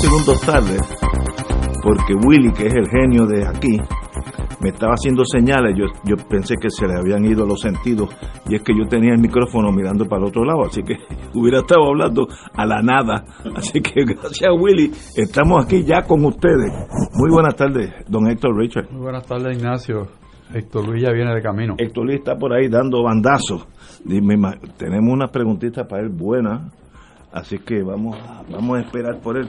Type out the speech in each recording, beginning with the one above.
Segundos tarde porque Willy, que es el genio de aquí, me estaba haciendo señales. Yo, yo pensé que se le habían ido los sentidos y es que yo tenía el micrófono mirando para el otro lado, así que hubiera estado hablando a la nada. Así que gracias, Willy. Estamos aquí ya con ustedes. Muy buenas tardes, don Héctor Richard. Muy buenas tardes, Ignacio. Héctor Luis ya viene de camino. Héctor Luis está por ahí dando bandazos. Dime, tenemos unas preguntitas para él buenas, así que vamos, vamos a esperar por él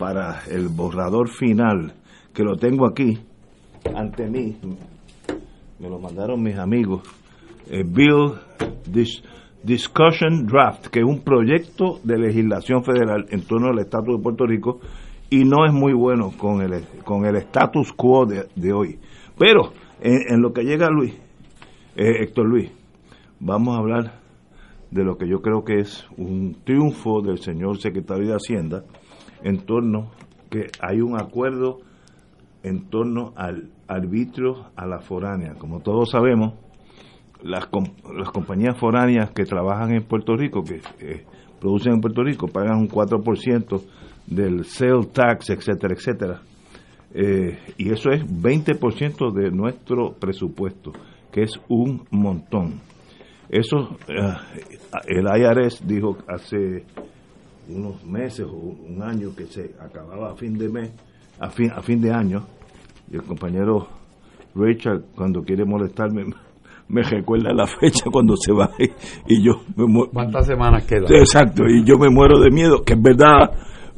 para el borrador final, que lo tengo aquí ante mí. Me lo mandaron mis amigos. Eh, Bill Dis- Discussion Draft, que es un proyecto de legislación federal en torno al estatus de Puerto Rico y no es muy bueno con el, con el status quo de, de hoy. Pero en, en lo que llega Luis, eh, Héctor Luis, vamos a hablar de lo que yo creo que es un triunfo del señor secretario de Hacienda en torno que hay un acuerdo en torno al arbitrio a la foránea. Como todos sabemos, las, las compañías foráneas que trabajan en Puerto Rico, que eh, producen en Puerto Rico, pagan un 4% del sale tax, etcétera, etcétera. Eh, y eso es 20% de nuestro presupuesto, que es un montón. Eso, eh, el IRS dijo hace unos meses o un año que se acababa a fin de mes, a fin, a fin de año, y el compañero Richard, cuando quiere molestarme, me recuerda la fecha cuando se va y, yo me muero. ¿Cuántas semanas quedan? Sí, Exacto, y yo me muero de miedo, que es verdad,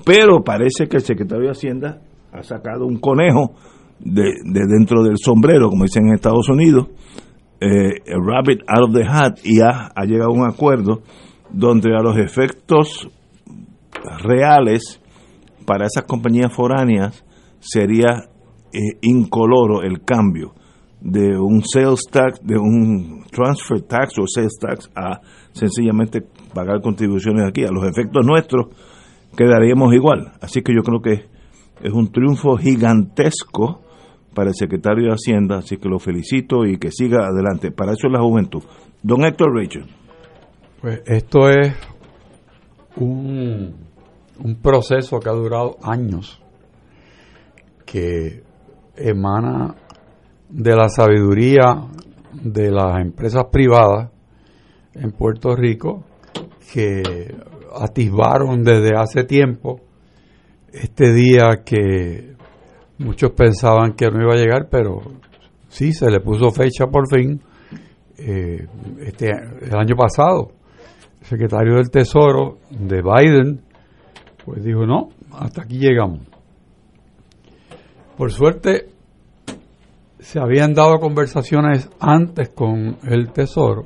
pero parece que el secretario de Hacienda ha sacado un conejo de, de dentro del sombrero, como dicen en Estados Unidos, eh, a rabbit out of the hat, y ha, ha llegado a un acuerdo donde a los efectos reales para esas compañías foráneas sería eh, incoloro el cambio de un sales tax, de un transfer tax o sales tax a sencillamente pagar contribuciones aquí. A los efectos nuestros quedaríamos igual. Así que yo creo que es un triunfo gigantesco para el secretario de Hacienda, así que lo felicito y que siga adelante. Para eso es la juventud. Don Héctor Rachel. Pues esto es un, un proceso que ha durado años, que emana de la sabiduría de las empresas privadas en Puerto Rico que atisbaron desde hace tiempo este día que muchos pensaban que no iba a llegar, pero sí se le puso fecha por fin eh, este el año pasado. El secretario del Tesoro de Biden pues dijo no, hasta aquí llegamos. Por suerte se habían dado conversaciones antes con el Tesoro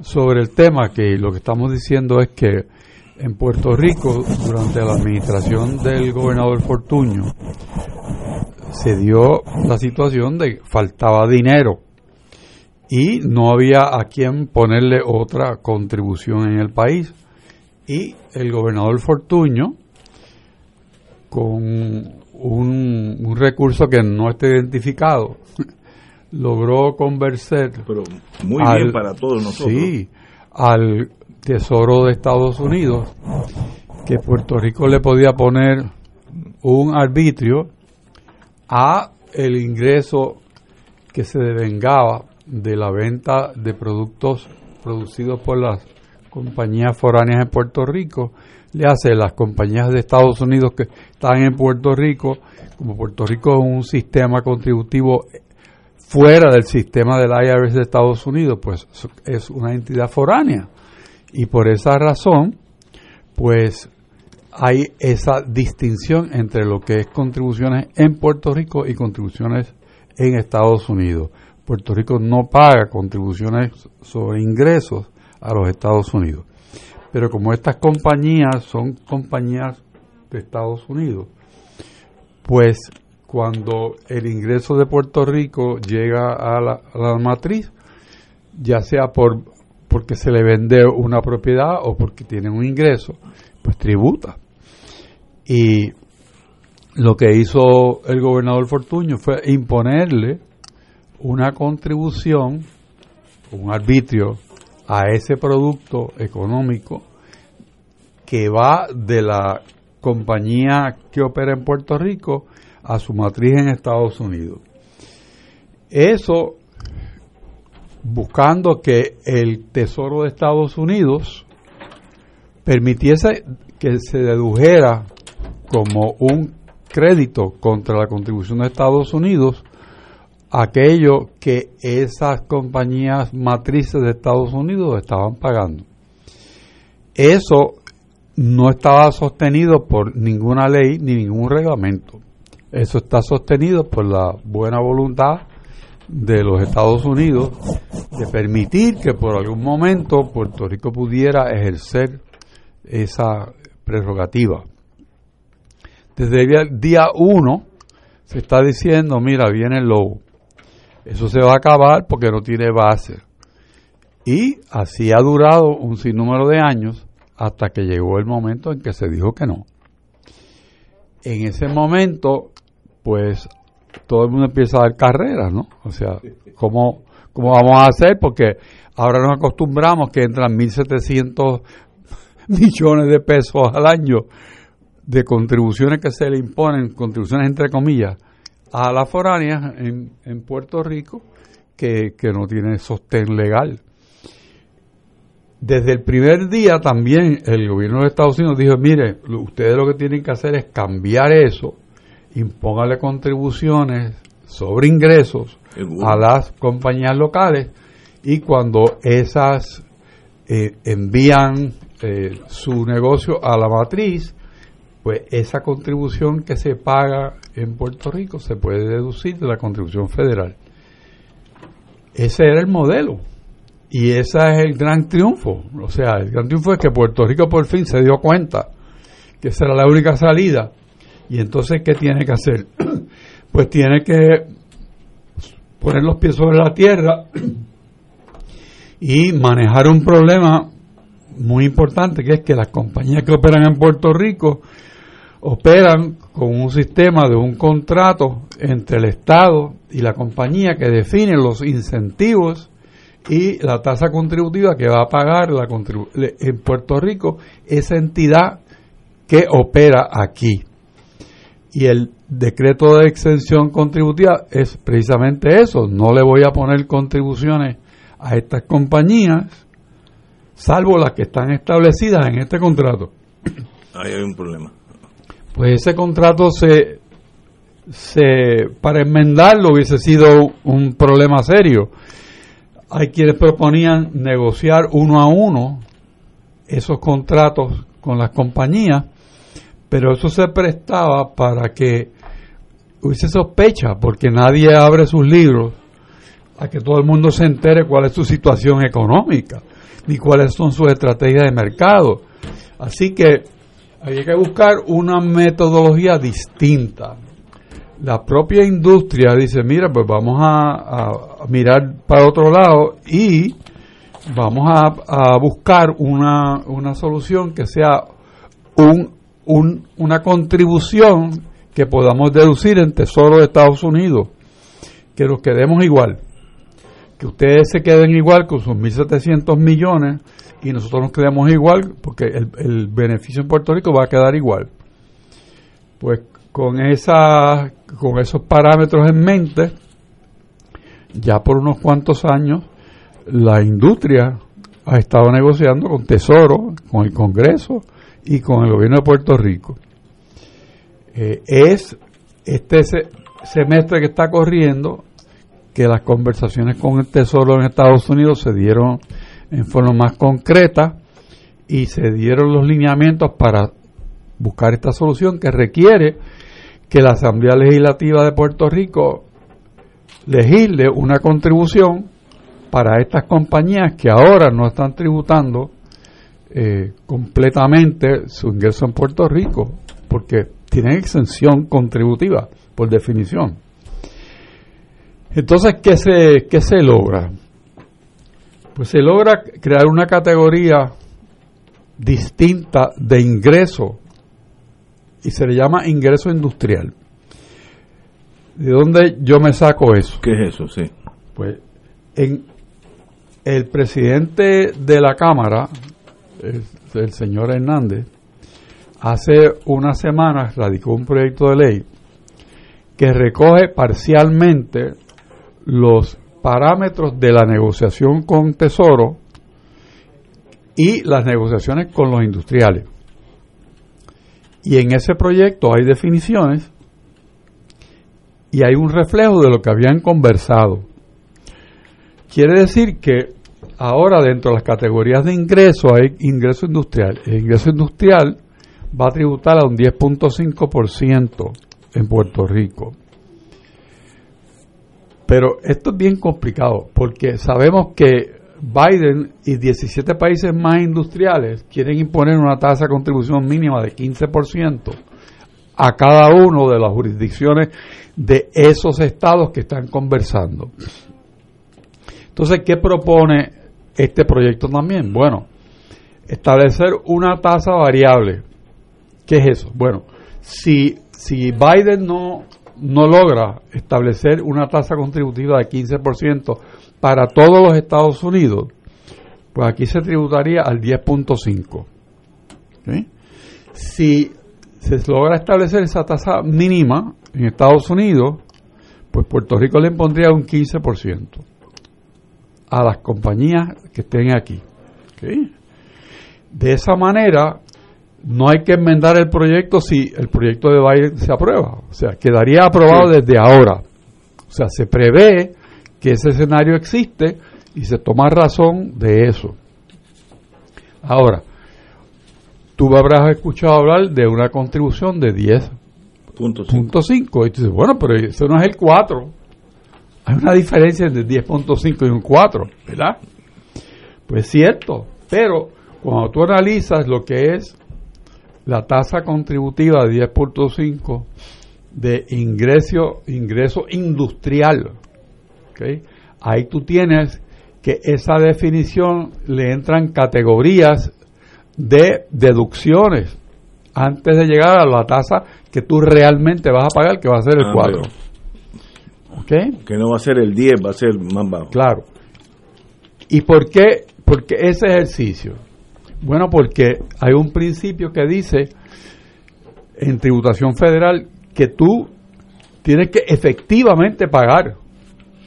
sobre el tema que lo que estamos diciendo es que en Puerto Rico durante la administración del gobernador Fortuño se dio la situación de que faltaba dinero y no había a quien ponerle otra contribución en el país y el gobernador Fortuño con un, un recurso que no está identificado logró convencer Pero muy al- bien para todos nosotros. Sí, al Tesoro de Estados Unidos que Puerto Rico le podía poner un arbitrio a el ingreso que se devengaba de la venta de productos producidos por las compañías foráneas en Puerto Rico, le hace las compañías de Estados Unidos que están en Puerto Rico, como Puerto Rico es un sistema contributivo fuera del sistema del IRS de Estados Unidos, pues es una entidad foránea. Y por esa razón, pues hay esa distinción entre lo que es contribuciones en Puerto Rico y contribuciones en Estados Unidos. Puerto Rico no paga contribuciones sobre ingresos a los Estados Unidos. Pero como estas compañías son compañías de Estados Unidos, pues cuando el ingreso de Puerto Rico llega a la, a la matriz, ya sea por porque se le vende una propiedad o porque tienen un ingreso, pues tributa. Y lo que hizo el gobernador Fortuño fue imponerle una contribución, un arbitrio a ese producto económico que va de la compañía que opera en Puerto Rico a su matriz en Estados Unidos. Eso buscando que el Tesoro de Estados Unidos permitiese que se dedujera como un crédito contra la contribución de Estados Unidos aquello que esas compañías matrices de Estados Unidos estaban pagando. Eso no estaba sostenido por ninguna ley ni ningún reglamento. Eso está sostenido por la buena voluntad de los Estados Unidos de permitir que por algún momento Puerto Rico pudiera ejercer esa prerrogativa. Desde el día uno se está diciendo, mira, viene el lobo. Eso se va a acabar porque no tiene base. Y así ha durado un sinnúmero de años hasta que llegó el momento en que se dijo que no. En ese momento, pues todo el mundo empieza a dar carreras, ¿no? O sea, ¿cómo, ¿cómo vamos a hacer? Porque ahora nos acostumbramos que entran 1.700 millones de pesos al año de contribuciones que se le imponen, contribuciones entre comillas, a las foráneas en, en Puerto Rico que, que no tiene sostén legal. Desde el primer día también el gobierno de Estados Unidos dijo, mire, ustedes lo que tienen que hacer es cambiar eso, impóngale contribuciones sobre ingresos a las compañías locales y cuando esas eh, envían eh, su negocio a la matriz, pues esa contribución que se paga en Puerto Rico se puede deducir de la contribución federal. Ese era el modelo. Y ese es el gran triunfo. O sea, el gran triunfo es que Puerto Rico por fin se dio cuenta que esa era la única salida. Y entonces, ¿qué tiene que hacer? pues tiene que poner los pies sobre la tierra y manejar un problema muy importante, que es que las compañías que operan en Puerto Rico operan con un sistema de un contrato entre el Estado y la compañía que define los incentivos y la tasa contributiva que va a pagar la en Puerto Rico esa entidad que opera aquí. Y el decreto de exención contributiva es precisamente eso. No le voy a poner contribuciones a estas compañías, salvo las que están establecidas en este contrato. Ahí hay un problema pues ese contrato se, se para enmendarlo hubiese sido un problema serio. Hay quienes proponían negociar uno a uno esos contratos con las compañías, pero eso se prestaba para que hubiese sospecha, porque nadie abre sus libros a que todo el mundo se entere cuál es su situación económica, ni cuáles son sus estrategias de mercado. Así que hay que buscar una metodología distinta. La propia industria dice, mira, pues vamos a, mirar para otro lado y vamos a, buscar una, una, solución que sea un, un, una contribución que podamos deducir en Tesoro de Estados Unidos, que nos quedemos igual, que ustedes se queden igual con sus 1.700 millones y nosotros nos quedamos igual porque el, beneficio en Puerto Rico va a quedar igual. Pues con esa con esos parámetros en mente, ya por unos cuantos años la industria ha estado negociando con Tesoro, con el Congreso y con el gobierno de Puerto Rico. Eh, es este semestre que está corriendo que las conversaciones con el Tesoro en Estados Unidos se dieron en forma más concreta y se dieron los lineamientos para buscar esta solución que requiere que la Asamblea Legislativa de Puerto Rico legisle una contribución para estas compañías que ahora no están tributando eh, completamente su ingreso en Puerto Rico, porque tienen exención contributiva, por definición. Entonces, ¿qué se, qué se logra? Pues se logra crear una categoría distinta de ingreso y se le llama ingreso industrial. ¿De dónde yo me saco eso? ¿Qué es eso? Sí. Pues en el presidente de la Cámara, el, señor Hernández, hace unas semanas radicó un proyecto de ley que recoge parcialmente los parámetros de la negociación con Tesoro y las negociaciones con los industriales. Y en ese proyecto hay definiciones y hay un reflejo de lo que habían conversado. Quiere decir que ahora dentro de las categorías de ingreso hay ingreso industrial. El ingreso industrial va a tributar a un 10.5% en Puerto Rico. Pero esto es bien complicado porque sabemos que Biden y 17 países más industriales quieren imponer una tasa de contribución mínima de 15% a cada uno de las jurisdicciones de esos estados que están conversando. Entonces, ¿qué propone este proyecto también? Bueno, establecer una tasa variable. ¿Qué es eso? Bueno, si, si Biden no, no logra establecer una tasa contributiva de 15% para todos los Estados Unidos, pues aquí se tributaría al 10.5. Si se logra establecer esa tasa mínima en Estados Unidos, pues Puerto Rico le impondría un 15% a las compañías que estén aquí. De esa manera, no hay que enmendar el proyecto si el proyecto de Biden se aprueba. O sea, quedaría aprobado desde ahora. O sea, se prevé que ese escenario existe y se toma razón de eso. Ahora, tú habrás escuchado hablar de una contribución de 10.5. Y tú dices, bueno, pero eso no es el 4. Hay una diferencia entre 10.5 y un 4, ¿verdad? Pues es cierto, pero cuando tú analizas lo que es la tasa contributiva de 10.5 de ingreso, ingreso industrial, ahí tú tienes que esa definición le entran categorías de deducciones antes de llegar a la tasa que tú realmente vas a pagar, que va a ser el 4. Ah, que no va a ser el 10, va a ser más bajo. Claro. ¿Y por qué? Porque ese ejercicio. Bueno, porque hay un principio que dice en tributación federal que tú tienes que efectivamente pagar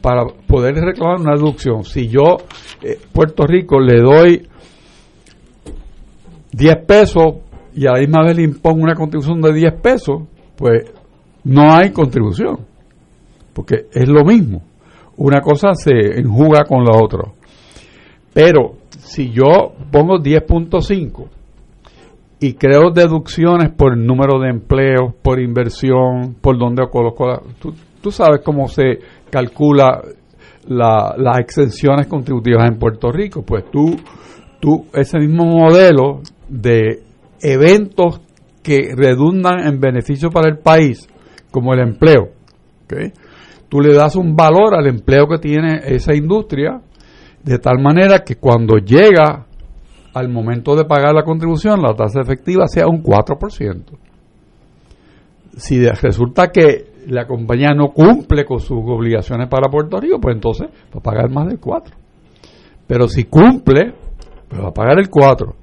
para poder reclamar una deducción. Si yo, eh, Puerto Rico, le doy 10 pesos y a la misma vez le impongo una contribución de 10 pesos, pues no hay contribución, porque es lo mismo. Una cosa se enjuga con la otra. Pero si yo pongo 10.5 y creo deducciones por el número de empleos, por inversión, por donde coloco la, tú, tú sabes cómo se calcula las exenciones contributivas en Puerto Rico, pues tú, tú ese mismo modelo de eventos que redundan en beneficio para el país, como el empleo. Tú le das un valor al empleo que tiene esa industria, de tal manera que cuando llega al momento de pagar la contribución, la tasa efectiva sea un 4%. Si resulta que la compañía no cumple con sus obligaciones para Puerto Rico, pues entonces va a pagar más del 4. Pero si cumple, pues va a pagar el 4.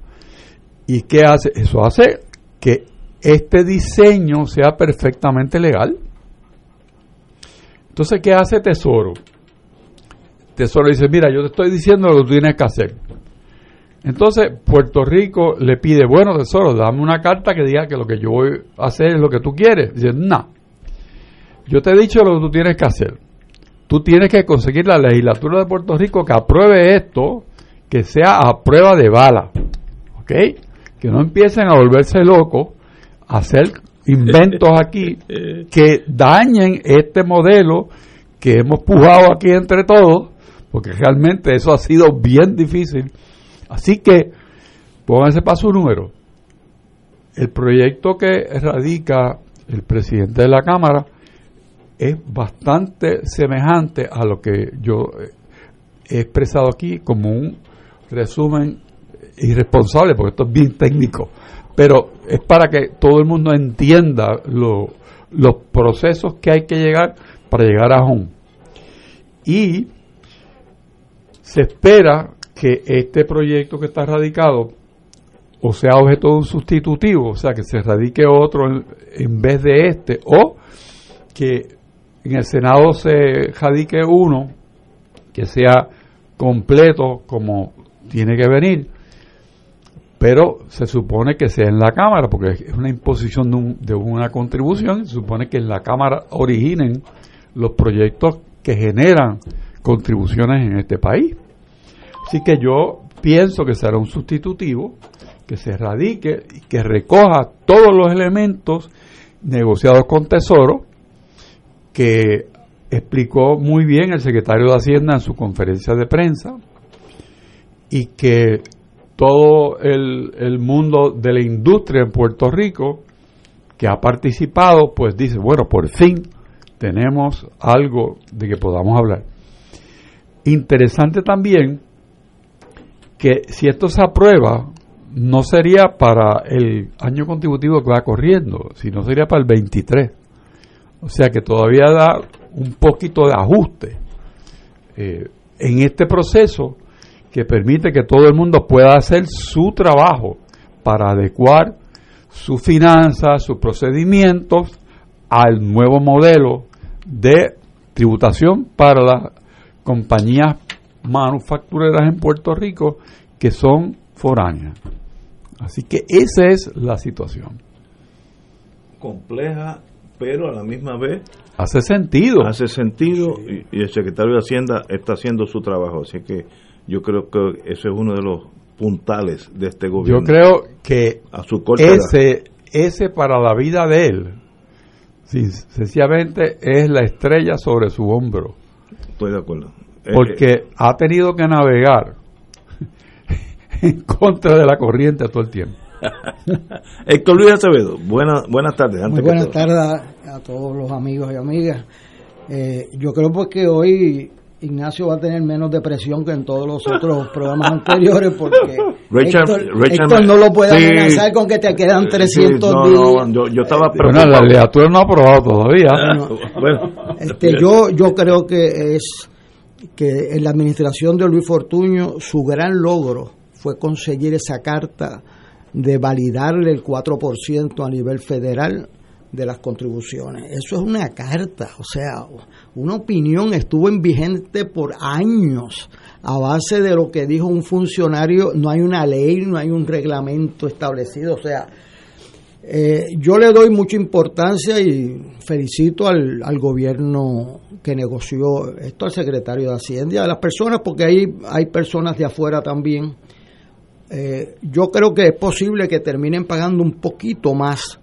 ¿Y qué hace? Eso hace que este diseño sea perfectamente legal. Entonces, ¿qué hace Tesoro? Tesoro dice, mira, yo te estoy diciendo lo que tú tienes que hacer. Entonces, Puerto Rico le pide, bueno, Tesoro, dame una carta que diga que lo que yo voy a hacer es lo que tú quieres. Dice, no, yo te he dicho lo que tú tienes que hacer. Tú tienes que conseguir la legislatura de Puerto Rico que apruebe esto, que sea a prueba de bala. ¿Ok? Que no empiecen a volverse locos, a hacer inventos aquí que dañen este modelo que hemos pujado aquí entre todos, porque realmente eso ha sido bien difícil. Así que pónganse para su número. El proyecto que radica el presidente de la Cámara es bastante semejante a lo que yo he expresado aquí como un resumen irresponsable, porque esto es bien técnico, pero es para que todo el mundo entienda los procesos que hay que llegar para llegar a home. Y se espera que este proyecto que está radicado o sea objeto de un sustitutivo, o sea, que se radique otro en, en vez de este, o que en el Senado se radique uno que sea completo como tiene que venir, pero se supone que sea en la Cámara, porque es una imposición de, una contribución, se supone que en la Cámara originen los proyectos que generan contribuciones en este país. Así que yo pienso que será un sustitutivo que se radique y que recoja todos los elementos negociados con Tesoro que explicó muy bien el secretario de Hacienda en su conferencia de prensa y que todo el, mundo de la industria en Puerto Rico que ha participado, pues dice, bueno, por fin tenemos algo de que podamos hablar. Interesante también que si esto se aprueba, no sería para el año contributivo que va corriendo, sino sería para el 23. O sea que todavía da un poquito de ajuste eh, en este proceso que permite que todo el mundo pueda hacer su trabajo para adecuar sus finanzas, sus procedimientos al nuevo modelo de tributación para las compañías manufactureras en Puerto Rico que son foráneas. Así que esa es la situación. Compleja pero a la misma vez hace sentido. Hace sentido y, el secretario de Hacienda está haciendo su trabajo, así que yo creo que ese es uno de los puntales de este gobierno. Yo creo que a su ese ese para la vida de él sencillamente es la estrella sobre su hombro. Estoy de acuerdo. Eh, Porque ha tenido que navegar en contra de la corriente todo el tiempo. Héctor Luis Acevedo, buenas buenas tardes. buenas tardes a, todos los amigos y amigas. Eh, yo creo pues que hoy Ignacio va a tener menos depresión que en todos los otros programas anteriores porque Héctor, no lo puede amenazar con que te quedan 300 días. yo, estaba bueno, la legislatura no ha aprobado todavía. este, yo, yo creo que es que en la administración de Luis Fortuño su gran logro fue conseguir esa carta de validarle el 4% a nivel federal de las contribuciones. Eso es una carta, o sea, una opinión estuvo en vigente por años a base de lo que dijo un funcionario, no hay una ley, no hay un reglamento establecido, o sea, eh, yo le doy mucha importancia y felicito al, al, gobierno que negoció esto, al secretario de Hacienda a las personas, porque hay, hay personas de afuera también eh, yo creo que es posible que terminen pagando un poquito más,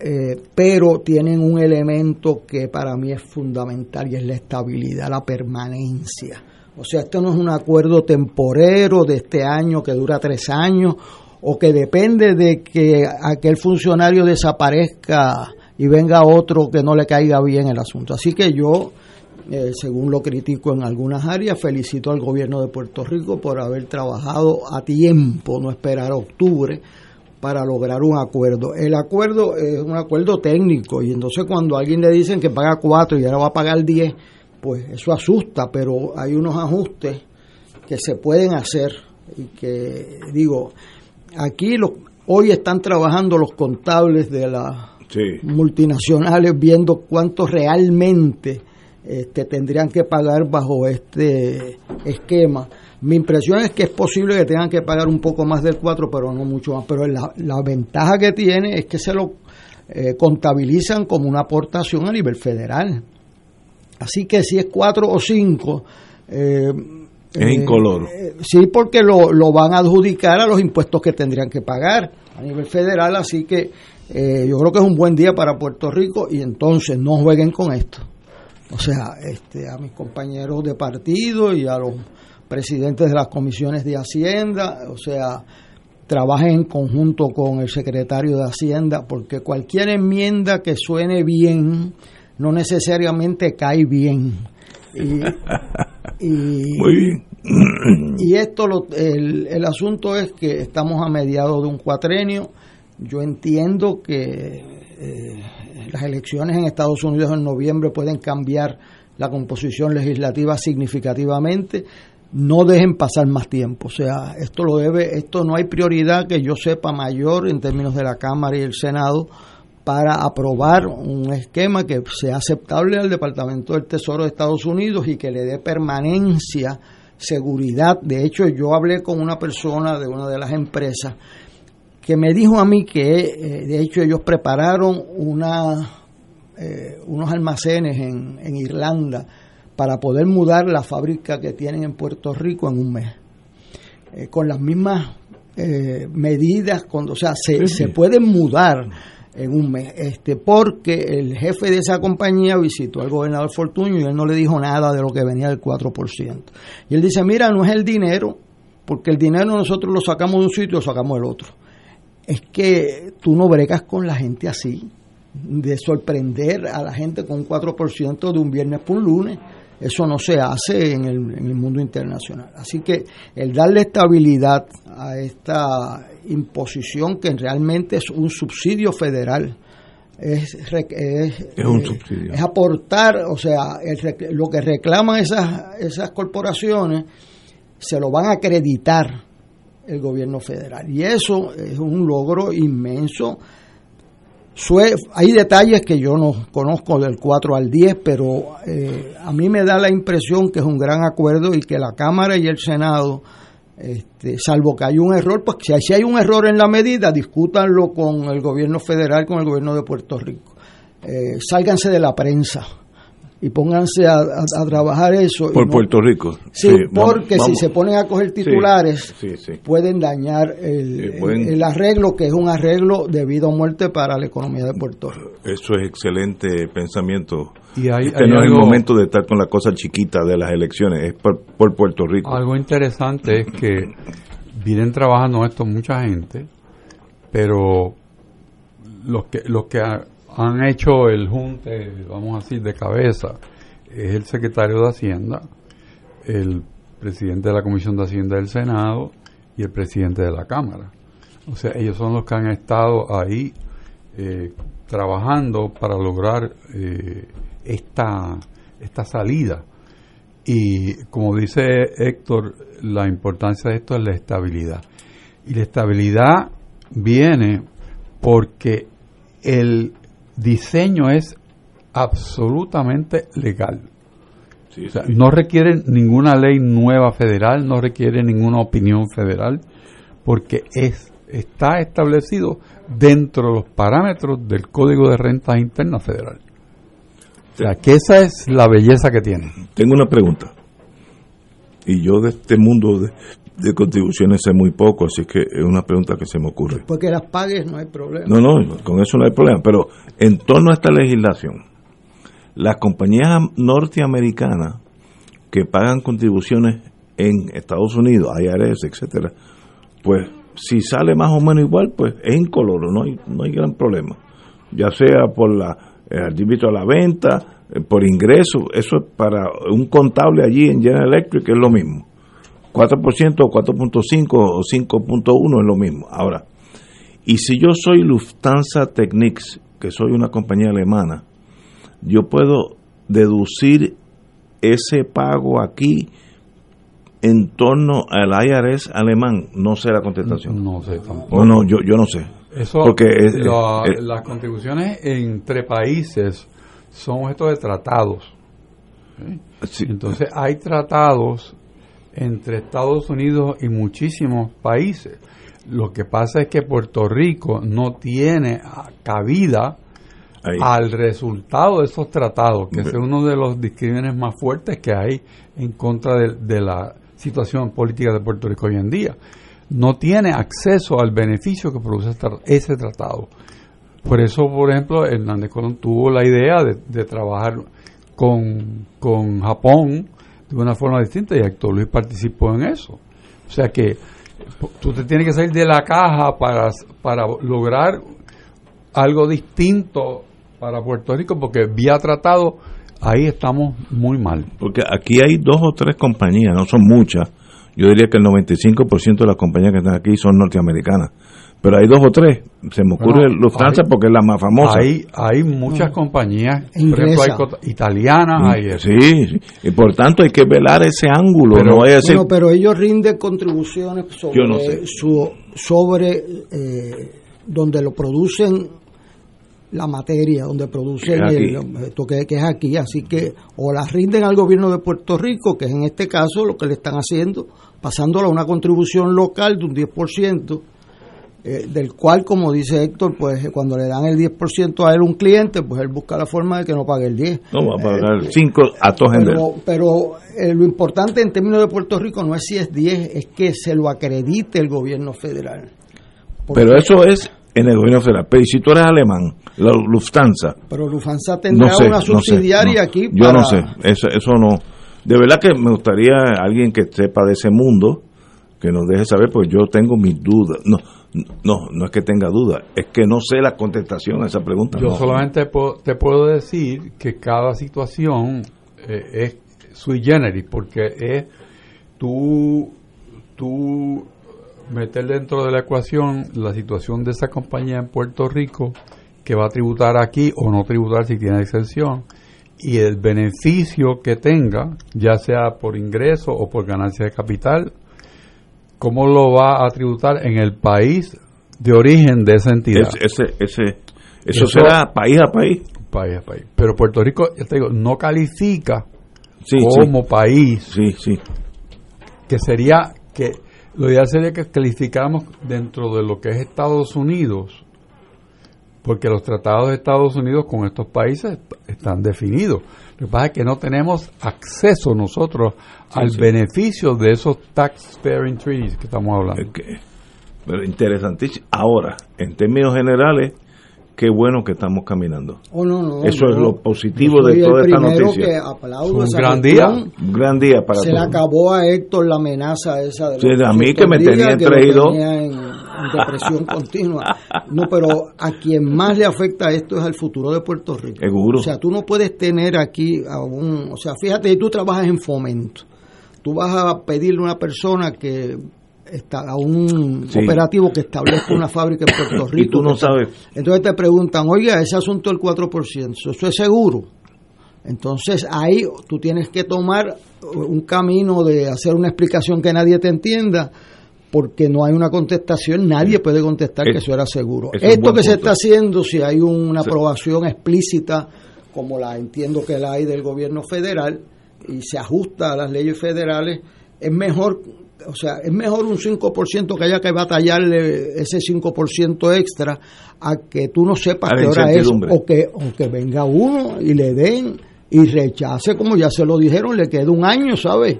eh, pero tienen un elemento que para mí es fundamental y es la estabilidad, la permanencia. O sea, esto no es un acuerdo temporero de este año que dura tres años o que depende de que aquel funcionario desaparezca y venga otro que no le caiga bien el asunto. Así que yo eh, según lo critico en algunas áreas. Felicito al gobierno de Puerto Rico por haber trabajado a tiempo, no esperar octubre para lograr un acuerdo. El acuerdo es un acuerdo técnico y entonces cuando a alguien le dicen que paga cuatro y ahora va a pagar diez, pues eso asusta, pero hay unos ajustes que se pueden hacer y que digo, aquí los, hoy están trabajando los contables de las multinacionales viendo cuánto realmente este, tendrían que pagar bajo este esquema. Mi impresión es que es posible que tengan que pagar un poco más del 4, pero no mucho más. Pero la, la ventaja que tiene es que se lo eh, contabilizan como una aportación a nivel federal. Así que si es 4 o 5... Eh, es incoloro. Eh, sí, porque lo, lo, van a adjudicar a los impuestos que tendrían que pagar a nivel federal, así que yo creo que es un buen día para Puerto Rico y entonces no jueguen con esto. O sea, este, a mis compañeros de partido y a los presidentes de las comisiones de Hacienda, o sea, trabajen en conjunto con el secretario de Hacienda, porque cualquier enmienda que suene bien no necesariamente cae bien. Y, Muy bien. Y esto, lo, el, el asunto es que estamos a mediados de un cuatrenio. Yo entiendo que eh, las elecciones en Estados Unidos en noviembre pueden cambiar la composición legislativa significativamente no dejen pasar más tiempo. O sea, esto lo debe, esto no hay prioridad que yo sepa mayor en términos de la Cámara y el Senado para aprobar un esquema que sea aceptable al Departamento del Tesoro de Estados Unidos y que le dé permanencia, seguridad. De hecho, yo hablé con una persona de una de las empresas que me dijo a mí que, eh, de hecho, ellos prepararon una, eh, unos almacenes en, en Irlanda para poder mudar la fábrica que tienen en Puerto Rico en un mes. Eh, con las mismas eh, medidas, cuando, o sea, se, se pueden mudar en un mes, este, porque el jefe de esa compañía visitó al gobernador Fortuño y él no le dijo nada de lo que venía del 4%. Y él dice, mira, no es el dinero, porque el dinero nosotros lo sacamos de un sitio y lo sacamos del otro. Es que tú no bregas con la gente así, de sorprender a la gente con un 4% de un viernes por un lunes. Eso no se hace en el, en el mundo internacional. Así que el darle estabilidad a esta imposición que realmente es un subsidio federal, es, es, un subsidio. es aportar, o sea, lo que reclaman esas, esas corporaciones se lo van a acreditar el gobierno federal. Y eso es un logro inmenso hay detalles que yo no conozco del 4 al 10, pero eh, a mí me da la impresión que es un gran acuerdo y que la Cámara y el Senado, este, salvo que hay un error, pues si hay un error en la medida, discútanlo con el gobierno federal, con el gobierno de Puerto Rico. Eh, sálganse de la prensa y pónganse a, trabajar eso. Por Puerto Rico. Sí, porque si se ponen a coger titulares, pueden dañar el, el, arreglo, que es un arreglo de vida o muerte para la economía de Puerto Rico. Eso es excelente pensamiento. Y hay, este no es el momento de estar con la cosa chiquita de las elecciones, es por, por Puerto Rico. Algo interesante es que vienen trabajando esto mucha gente, pero los que, los que han hecho el junte, vamos a decir, de cabeza, es el secretario de Hacienda, el presidente de la Comisión de Hacienda del Senado y el presidente de la Cámara. O sea, ellos son los que han estado ahí eh, trabajando para lograr eh, esta, esta salida. Y como dice Héctor, la importancia de esto es la estabilidad. Y la estabilidad viene porque el diseño es absolutamente legal. no requiere ninguna ley nueva federal, no requiere ninguna opinión federal, porque es, está establecido dentro de los parámetros del Código de Rentas Internas Federal. O sea, que esa es la belleza que tiene. Tengo una pregunta. Y yo de este mundo de, de contribuciones es muy poco, así que es una pregunta que se me ocurre. Porque las pagues no hay problema. No, no, con eso no hay problema. Pero en torno a esta legislación, las compañías norteamericanas que pagan contribuciones en Estados Unidos, IRS, etcétera, pues si sale más o menos igual, pues es incoloro, no hay, no hay gran problema. Ya sea por la, el árbitro a la venta, eh, por ingreso, eso es para un contable allí en General Electric es lo mismo 4% o 4.5 o 5.1 es lo mismo. Ahora, y si yo soy Lufthansa Technics, que soy una compañía alemana, yo puedo deducir ese pago aquí en torno al IRS alemán. No sé la contestación. No sé tampoco. no, yo, yo no sé. Eso, Porque las contribuciones entre países son objeto de tratados Entonces hay tratados entre Estados Unidos y muchísimos países. Lo que pasa es que Puerto Rico no tiene cabida al resultado de esos tratados, que es uno de los discrímenes más fuertes que hay en contra de, la situación política de Puerto Rico hoy en día. No tiene acceso al beneficio que produce ese tratado. Por eso, por ejemplo, Hernández Colón tuvo la idea de, trabajar con, con Japón de una forma distinta y Héctor Luis participó en eso. O sea que tú te tienes que salir de la caja para, para lograr algo distinto para Puerto Rico porque vía tratado ahí estamos muy mal. Porque aquí hay dos o tres compañías, no son muchas. Yo diría que el 95% de las compañías que están aquí son norteamericanas pero hay dos o tres. Se me ocurre Lufthansa porque es la más famosa. Hay, hay muchas compañías, por ejemplo, hay italianas. Mm, hay sí, y por tanto hay que velar ese ángulo. Pero, no pero ellos rinden contribuciones sobre, su, sobre eh, donde lo producen la materia, donde producen esto que, que es aquí. Así que o las rinden al gobierno de Puerto Rico, que es en este caso lo que le están haciendo, pasándolo a una contribución local de un 10%, eh, del cual, como dice Héctor, pues cuando le dan el 10% a él un cliente, pues él busca la forma de que no pague el 10. No, va a pagar 5 eh, a todos Pero, pero eh, lo importante en términos de Puerto Rico no es si es 10, es que se lo acredite el gobierno federal. pero eso es en el gobierno federal. Pero si tú eres alemán, la Lufthansa. Pero Lufthansa tendrá una subsidiaria aquí. Yo no sé, eso, eso no. De verdad que me gustaría alguien que sepa de ese mundo que nos deje saber, pues yo tengo mis dudas. No, no, no es que tenga dudas, es que no sé la contestación a esa pregunta. Yo solamente te puedo decir que cada situación eh, es sui generis, porque es tú, tú meter dentro de la ecuación la situación de esa compañía en Puerto Rico que va a tributar aquí o no tributar si tiene exención y el beneficio que tenga, ya sea por ingreso o por ganancia de capital cómo lo va a tributar en el país de origen de esa entidad. ese, ese, eso, será país a país. País a país. Pero Puerto Rico, ya te digo, no califica como país. Sí, sí. Que sería que lo ideal sería que calificáramos dentro de lo que es Estados Unidos, porque los tratados de Estados Unidos con estos países están definidos. Lo que pasa es que no tenemos acceso nosotros al beneficio de esos tax-sparing treaties que estamos hablando. pero interesantísimo. Ahora, en términos generales, qué bueno que estamos caminando. Oh, Eso es lo positivo de toda esta noticia. Que aplaudo un gran día. Un gran día para Se le acabó a Héctor la amenaza esa de sí, a mí que me tenía traído en, depresión continua. No, pero a quien más le afecta esto es al futuro de Puerto Rico. Seguro. O sea, tú no puedes tener aquí a un, o sea, fíjate, tú trabajas en fomento. Tú vas a pedirle a una persona que está a un operativo que establezca una fábrica en Puerto Rico. y tú no sabes. Entonces te preguntan, oiga, ese asunto del 4%, ¿eso es seguro? Entonces ahí tú tienes que tomar un camino de hacer una explicación que nadie te entienda, porque no hay una contestación, nadie puede contestar que eso era seguro. Esto que se está haciendo, si hay una aprobación explícita, como la entiendo que la hay del gobierno federal, y se ajusta a las leyes federales, es mejor o sea, es mejor un 5% que haya que batallarle ese 5% extra a que tú no sepas qué hora es o que, que venga uno y le den y rechace, como ya se lo dijeron, le queda un año, ¿sabes?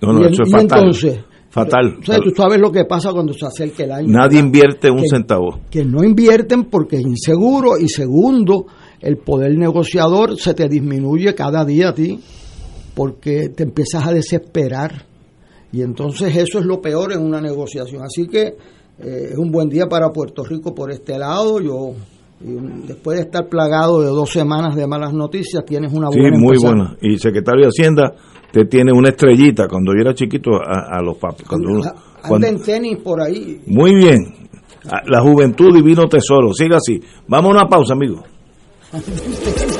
No, no, eso es fatal. entonces, fatal. O sea, tú sabes lo que pasa cuando se acerca el año. Nadie invierte un centavo. Que no invierten porque es inseguro y segundo, el poder negociador se te disminuye cada día a ti porque te empiezas a desesperar y entonces eso es lo peor en una negociación. Así que eh, es un buen día para Puerto Rico por este lado. Yo después de estar plagado de dos semanas de malas noticias, tienes una buena. Sí, muy buena. Y secretario de Hacienda te tiene una estrellita cuando yo era chiquito a, los papás. Cuando, cuando, en tenis por ahí. Muy bien. La juventud divino tesoro. Siga así. Vamos a una pausa, amigo.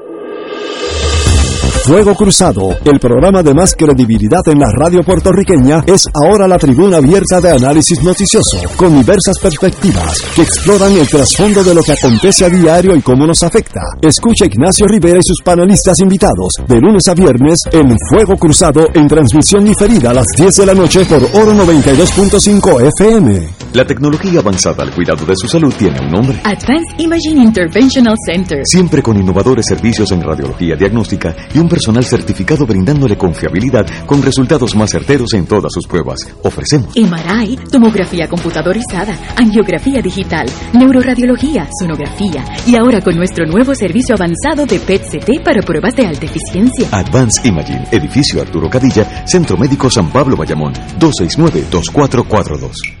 Fuego Cruzado, el programa de más credibilidad en la radio puertorriqueña, es ahora la tribuna abierta de análisis noticioso, con diversas perspectivas que exploran el trasfondo de lo que acontece a diario y cómo nos afecta. Escucha Ignacio Rivera y sus panelistas invitados de lunes a viernes en Fuego Cruzado en transmisión diferida a las 10 de la noche por Oro 92.5 FM. La tecnología avanzada al cuidado de su salud tiene un nombre. Advanced Imaging Interventional Center. Siempre con innovadores servicios en radiología diagnóstica y un personal certificado brindándole confiabilidad con resultados más certeros en todas sus pruebas. Ofrecemos MRI, tomografía computadorizada, angiografía digital, neuroradiología, sonografía y ahora con nuestro nuevo servicio avanzado de PET-CT para pruebas de alta eficiencia. Advanced Imaging, edificio Arturo Cadilla, Centro Médico San Pablo Bayamón, 269-2442.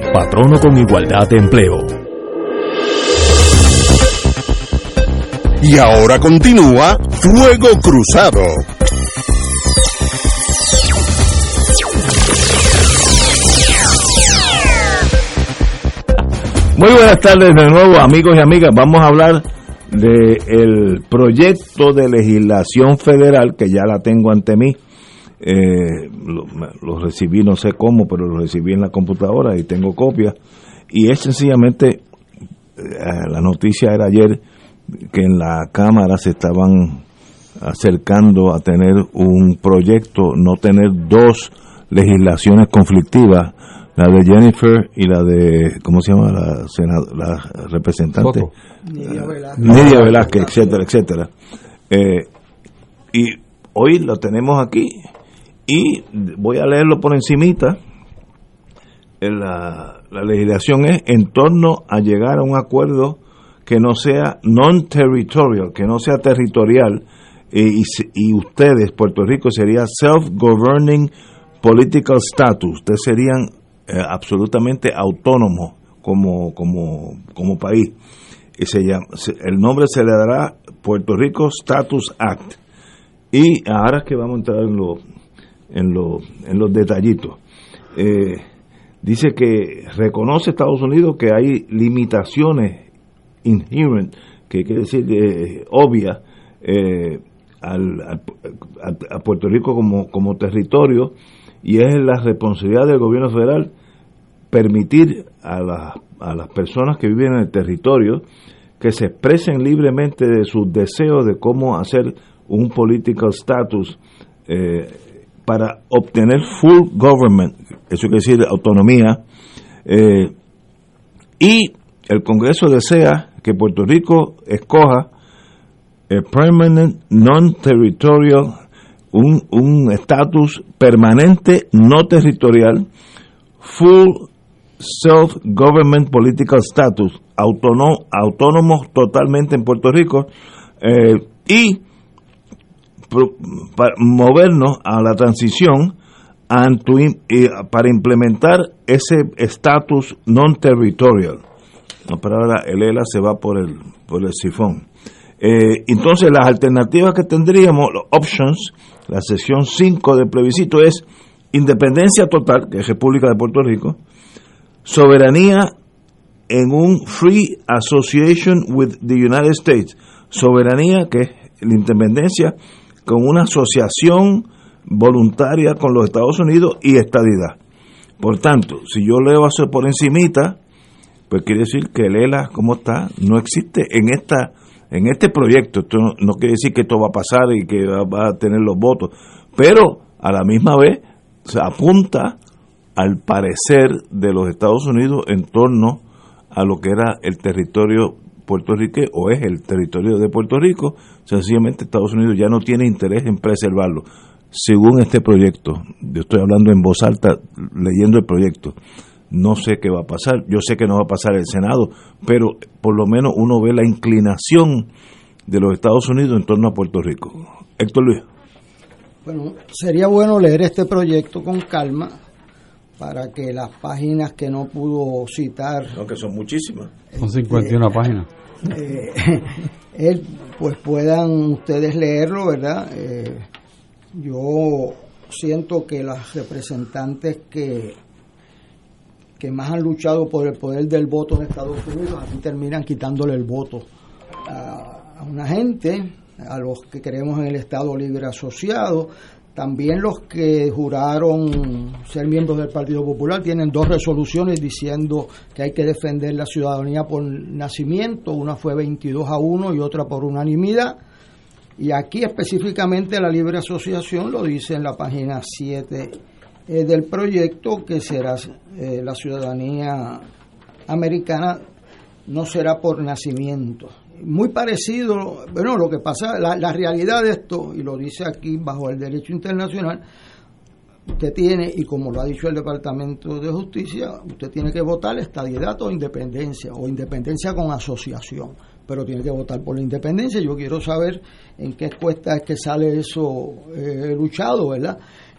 Patrono con igualdad de empleo. Y ahora continúa Fuego Cruzado. Muy buenas tardes de nuevo, amigos y amigas. Vamos a hablar del proyecto de legislación federal que ya la tengo ante mí. Eh, lo, lo recibí, no sé cómo, pero lo recibí en la computadora y tengo copias y es sencillamente, eh, la noticia era ayer que en la Cámara se estaban acercando a tener un proyecto, no tener dos legislaciones conflictivas, la de Jennifer y la de, ¿cómo se llama? La, la representante. Nidia Velázquez. etcétera, etcétera. Eh, y hoy lo tenemos aquí y voy a leerlo por encimita. En la, la legislación es en torno a llegar a un acuerdo que no sea non-territorial, que no sea territorial, y, y, ustedes, Puerto Rico, sería self-governing political status, ustedes serían eh, absolutamente autónomos como, como, como país. Y se llama, el nombre se le dará Puerto Rico Status Act. Y ahora que vamos a entrar en, lo, en, lo, en los detallitos. Eh, dice que reconoce Estados Unidos que hay limitaciones inherent, que quiere decir eh, obvia, eh, al, a, Puerto Rico como, como territorio y es la responsabilidad del gobierno federal permitir a, a las personas que viven en el territorio que se expresen libremente de sus deseos de cómo hacer un political status eh, para obtener full government, eso quiere decir autonomía, eh, y el Congreso desea que Puerto Rico escoja a permanent non-territorial un estatus permanente no territorial, full self-government political status, autónomo, autónomos totalmente en Puerto Rico, eh, y para movernos a la transición para implementar ese estatus non-territorial. La palabra el ELA se va por el, por el sifón. Eh, entonces, las alternativas que tendríamos, los options, la sesión 5 del plebiscito es independencia total, que es República de Puerto Rico, soberanía en un free association with the United States, soberanía que es la independencia con una asociación voluntaria con los Estados Unidos y estadidad. Por tanto, si yo leo eso por encimita, pues quiere decir que el ELA, como está, no existe en esta en este proyecto. Esto no, quiere decir que esto va a pasar y que va, a tener los votos, pero a la misma vez se apunta al parecer de los Estados Unidos en torno a lo que era el territorio puertorriqueño o es el territorio de Puerto Rico, sencillamente Estados Unidos ya no tiene interés en preservarlo. Según este proyecto, yo estoy hablando en voz alta, leyendo el proyecto, no sé qué va a pasar, yo sé que no va a pasar el Senado, pero por lo menos uno ve la inclinación de los Estados Unidos en torno a Puerto Rico. Héctor Luis. Bueno, sería bueno leer este proyecto con calma para que las páginas que no pudo citar... Aunque son muchísimas. Son 51 eh, páginas. Eh, pues puedan ustedes leerlo, ¿verdad? Eh, yo siento que las representantes que que más han luchado por el poder del voto en Estados Unidos, aquí terminan quitándole el voto a, una gente, a los que creemos en el Estado Libre Asociado, también los que juraron ser miembros del Partido Popular tienen dos resoluciones diciendo que hay que defender la ciudadanía por nacimiento, una fue 22 a 1 y otra por unanimidad. Y aquí específicamente la libre asociación lo dice en la página 7 eh, del proyecto que será eh, la ciudadanía americana no será por nacimiento. Muy parecido, bueno, lo que pasa, la, la realidad de esto, y lo dice aquí bajo el derecho internacional, usted tiene, y como lo ha dicho el Departamento de Justicia, usted tiene que votar estadidad o independencia, o independencia con asociación, pero tiene que votar por la independencia. Yo quiero saber en qué cuesta es que sale eso eh, luchado, ¿verdad?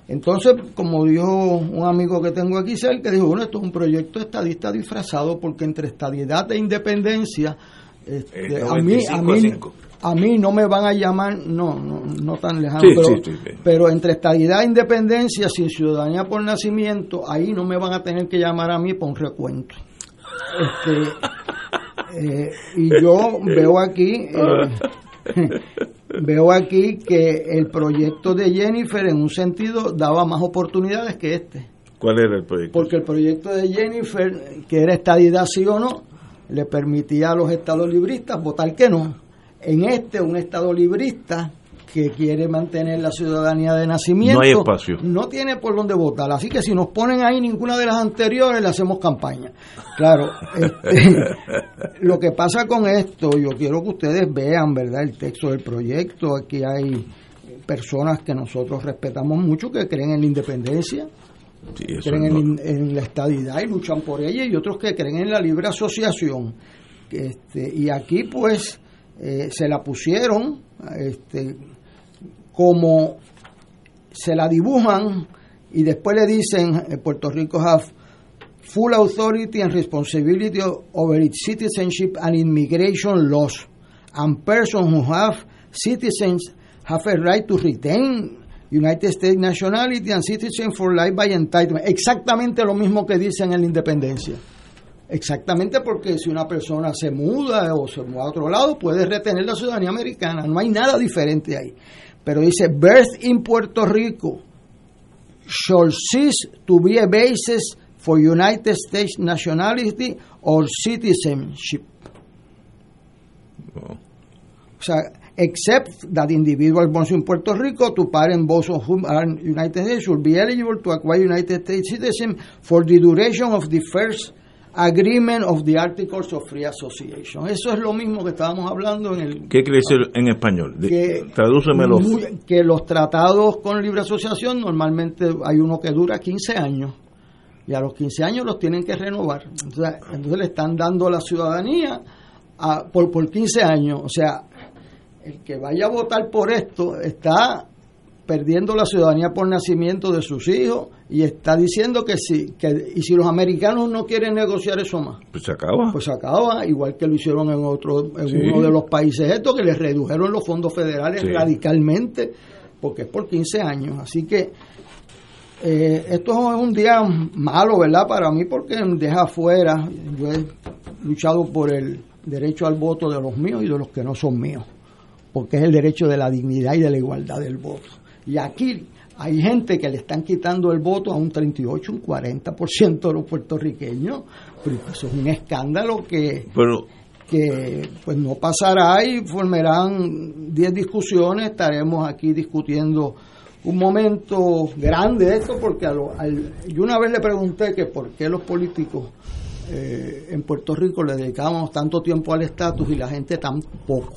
Entonces, como dijo un amigo que tengo aquí cerca, dijo, bueno, esto es un proyecto estadista disfrazado porque entre estadidad e independencia, este, a, mí, a, mí, a, mí, no me van a llamar, no, no, no tan lejano, pero, entre estadidad e independencia, sin ciudadanía por nacimiento, ahí no me van a tener que llamar a mí por un recuento. Este, eh, y yo veo aquí... Eh, veo aquí que el proyecto de Jennifer en un sentido daba más oportunidades que este. ¿Cuál era el proyecto? Porque el proyecto de Jennifer, que era estadidad sí o no, le permitía a los estados libristas votar que no. En este, un estado librista que quiere mantener la ciudadanía de nacimiento, no hay espacio. No tiene por dónde votar. Así que si nos ponen ahí ninguna de las anteriores, le hacemos campaña. Claro, este, lo que pasa con esto, yo quiero que ustedes vean, ¿verdad?, el texto del proyecto. Aquí hay personas que nosotros respetamos mucho que creen en la independencia, creen en, la estadidad y luchan por ella, y otros que creen en la libre asociación. Este, y aquí, pues, eh, se la pusieron este, como se la dibujan y después le dicen en Puerto Rico have full authority and responsibility over its citizenship and immigration laws and persons who have citizens have a right to retain United States nationality and citizen for life by entitlement. Exactamente lo mismo que dicen en la independencia. Exactamente porque si una persona se muda o se muda a otro lado, puede retener la ciudadanía americana. No hay nada diferente ahí pero dice birth in Puerto Rico shall cease to be a basis for United States nationality or citizenship. O sea, except that individual born in Puerto Rico to parent both of whom are United States should be eligible to acquire United States citizenship for the duration of the first Agreement of the Articles of Free Association. Eso es lo mismo que estábamos hablando en el... ¿Qué quiere decir en español? Que, Tradúcemelo. que los tratados con libre asociación normalmente hay uno que dura 15 años y a los 15 años los tienen que renovar. Entonces, entonces le están dando la ciudadanía a, por, por 15 años. O sea, el que vaya a votar por esto está perdiendo la ciudadanía por nacimiento de sus hijos y está diciendo que sí, que y si los americanos no quieren negociar eso más, pues se acaba. Pues se acaba, igual que lo hicieron en otro en uno de los países estos que les redujeron los fondos federales radicalmente porque es por 15 años, así que eh, esto es un día malo, ¿verdad? Para mí porque deja afuera, yo he luchado por el derecho al voto de los míos y de los que no son míos, porque es el derecho de la dignidad y de la igualdad del voto. Y aquí hay gente que le están quitando el voto a un 38, un 40% de los puertorriqueños. Pero eso es un escándalo que, que pues no pasará y formarán 10 discusiones. Estaremos aquí discutiendo un momento grande de esto porque a yo una vez le pregunté que por qué los políticos eh, en Puerto Rico le dedicábamos tanto tiempo al estatus y la gente tan poco.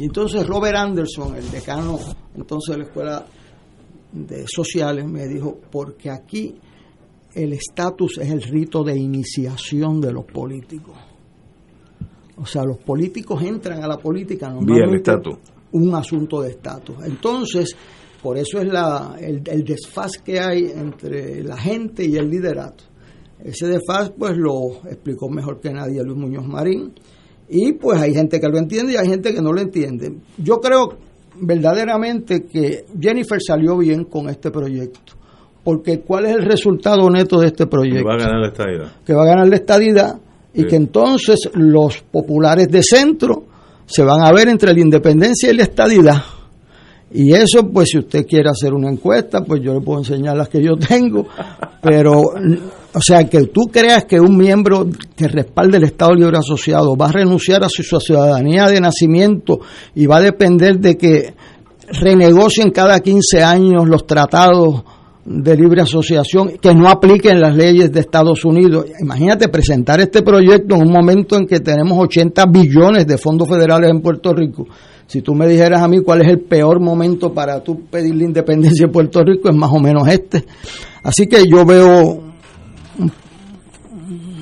Y entonces Robert Anderson, el decano entonces de la Escuela de sociales me dijo, porque aquí el estatus es el rito de iniciación de los políticos. O sea, los políticos entran a la política normalmente un asunto de estatus. Entonces, por eso es la, el, el desfaz que hay entre la gente y el liderato. Ese desfaz, pues lo explicó mejor que nadie Luis Muñoz Marín. Y pues hay gente que lo entiende y hay gente que no lo entiende. Yo creo verdaderamente que Jennifer salió bien con este proyecto. Porque ¿cuál es el resultado neto de este proyecto? Que va a ganar la estadidad. Que va a ganar la estadidad y que entonces los populares de centro se van a ver entre la independencia y la estadidad. Y eso, pues si usted quiere hacer una encuesta, pues yo le puedo enseñar las que yo tengo, pero, o sea, que tú creas que un miembro que respalde el Estado Libre Asociado va a renunciar a su, ciudadanía de nacimiento y va a depender de que renegocien cada 15 años los tratados de libre asociación que no apliquen las leyes de Estados Unidos. Imagínate presentar este proyecto en un momento en que tenemos 80 billones de fondos federales en Puerto Rico si tú me dijeras a mí cuál es el peor momento para tú pedir la independencia de Puerto Rico, es más o menos este. Así que yo veo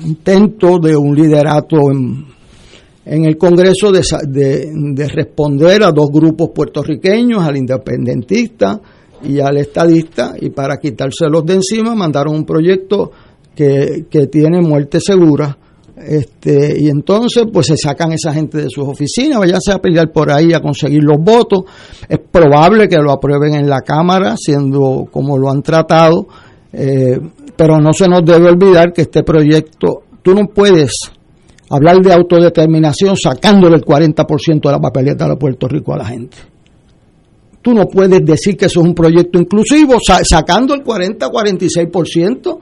intento de un liderato en, el Congreso de, de, responder a dos grupos puertorriqueños, al independentista y al estadista, y para quitárselos de encima mandaron un proyecto que, que tiene muerte segura este, y entonces, pues se sacan esa gente de sus oficinas, váyanse a pelear por ahí a conseguir los votos. Es probable que lo aprueben en la Cámara, siendo como lo han tratado, eh, pero no se nos debe olvidar que este proyecto, tú no puedes hablar de autodeterminación sacándole el 40% de la papeleta de Puerto Rico a la gente. Tú no puedes decir que eso es un proyecto inclusivo sacando el 40-46%.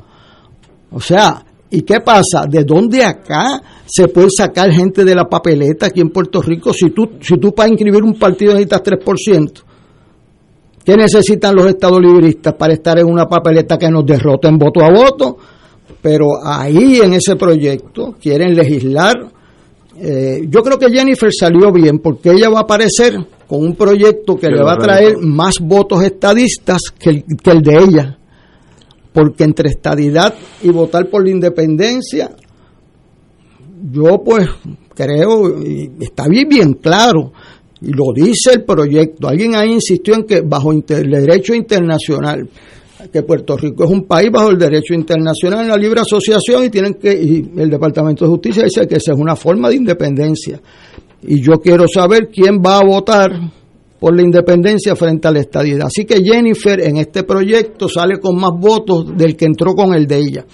O sea, ¿Y qué pasa? ¿De dónde acá se puede sacar gente de la papeleta aquí en Puerto Rico? Si tú, si tú para inscribir un partido necesitas 3%, ¿qué necesitan los estados libristas para estar en una papeleta que nos derroten voto a voto? Pero ahí en ese proyecto quieren legislar. Eh, yo creo que Jennifer salió bien porque ella va a aparecer con un proyecto que le va a traer más votos estadistas que que el de ella porque entre estadidad y votar por la independencia, yo pues creo, y está bien, bien claro, lo dice el proyecto, alguien ahí insistió en que bajo el derecho internacional, que Puerto Rico es un país bajo el derecho internacional en la libre asociación y tienen que y el Departamento de Justicia dice que esa es una forma de independencia. Y yo quiero saber quién va a votar por la independencia frente a la estadidad. Así que Jennifer en este proyecto sale con más votos del que entró con el de ella.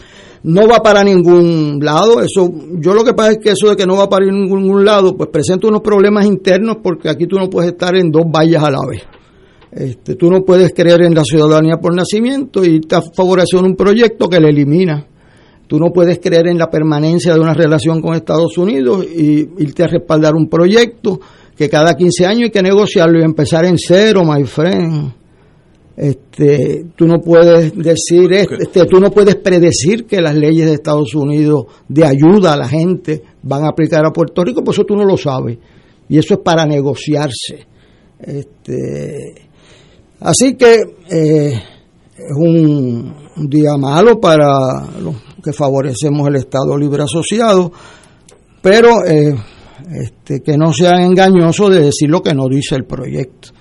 No va para ningún lado, eso yo lo que pasa es que eso de que no va para ningún lado, pues presenta unos problemas internos porque aquí tú no puedes estar en dos vallas a la vez. Este, tú no puedes creer en la ciudadanía por nacimiento y estás favoreciendo un proyecto que le elimina. Tú no puedes creer en la permanencia de una relación con Estados Unidos y irte a respaldar un proyecto que cada 15 años hay que negociarlo y empezar en cero, my friend. Este, tú no puedes decir, este, tú no puedes predecir que las leyes de Estados Unidos de ayuda a la gente van a aplicar a Puerto Rico, por eso tú no lo sabes. Y eso es para negociarse. Este, así que eh, es un, día malo para los que favorecemos el Estado Libre Asociado, pero eh, este, que no sean engañosos de decir lo que no dice el proyecto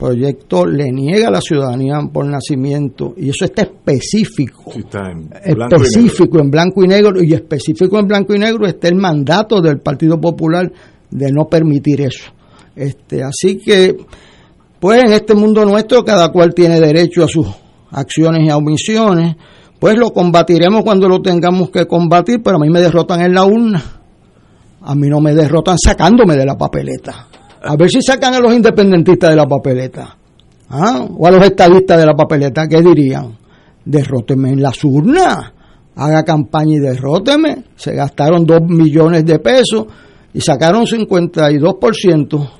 proyecto le niega a la ciudadanía por nacimiento y eso está específico. Específico en blanco y negro y específico en blanco y negro está el mandato del Partido Popular de no permitir eso. Este así que pues en este mundo nuestro cada cual tiene derecho a sus acciones y omisiones pues lo combatiremos cuando lo tengamos que combatir pero a mí me derrotan en la urna. A mí no me derrotan sacándome de la papeleta a ver si sacan a los independentistas de la papeleta. ¿Ah? O a los estadistas de la papeleta, ¿qué dirían? Derróteme en las urnas. Haga campaña y derróteme. Se gastaron 2 millones de pesos y sacaron 52%.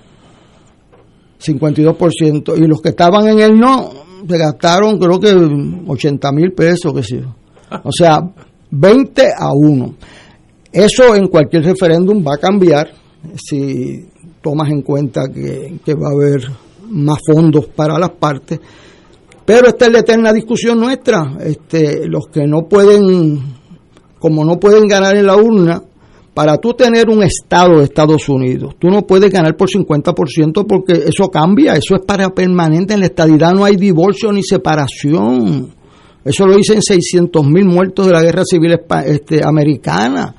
52%. Y los que estaban en el no, se gastaron creo que 80 mil pesos, que sí. O sea, 20 a 1. Eso en cualquier referéndum va a cambiar si tomas en cuenta que, va a haber más fondos para las partes. Pero esta es la eterna discusión nuestra. Este, los que no pueden, como no pueden ganar en la urna, para tú tener un Estado de Estados Unidos, tú no puedes ganar por 50% porque eso cambia, eso es para permanente. En la estadidad no hay divorcio ni separación. Eso lo dicen 600 mil muertos de la guerra civil este, americana.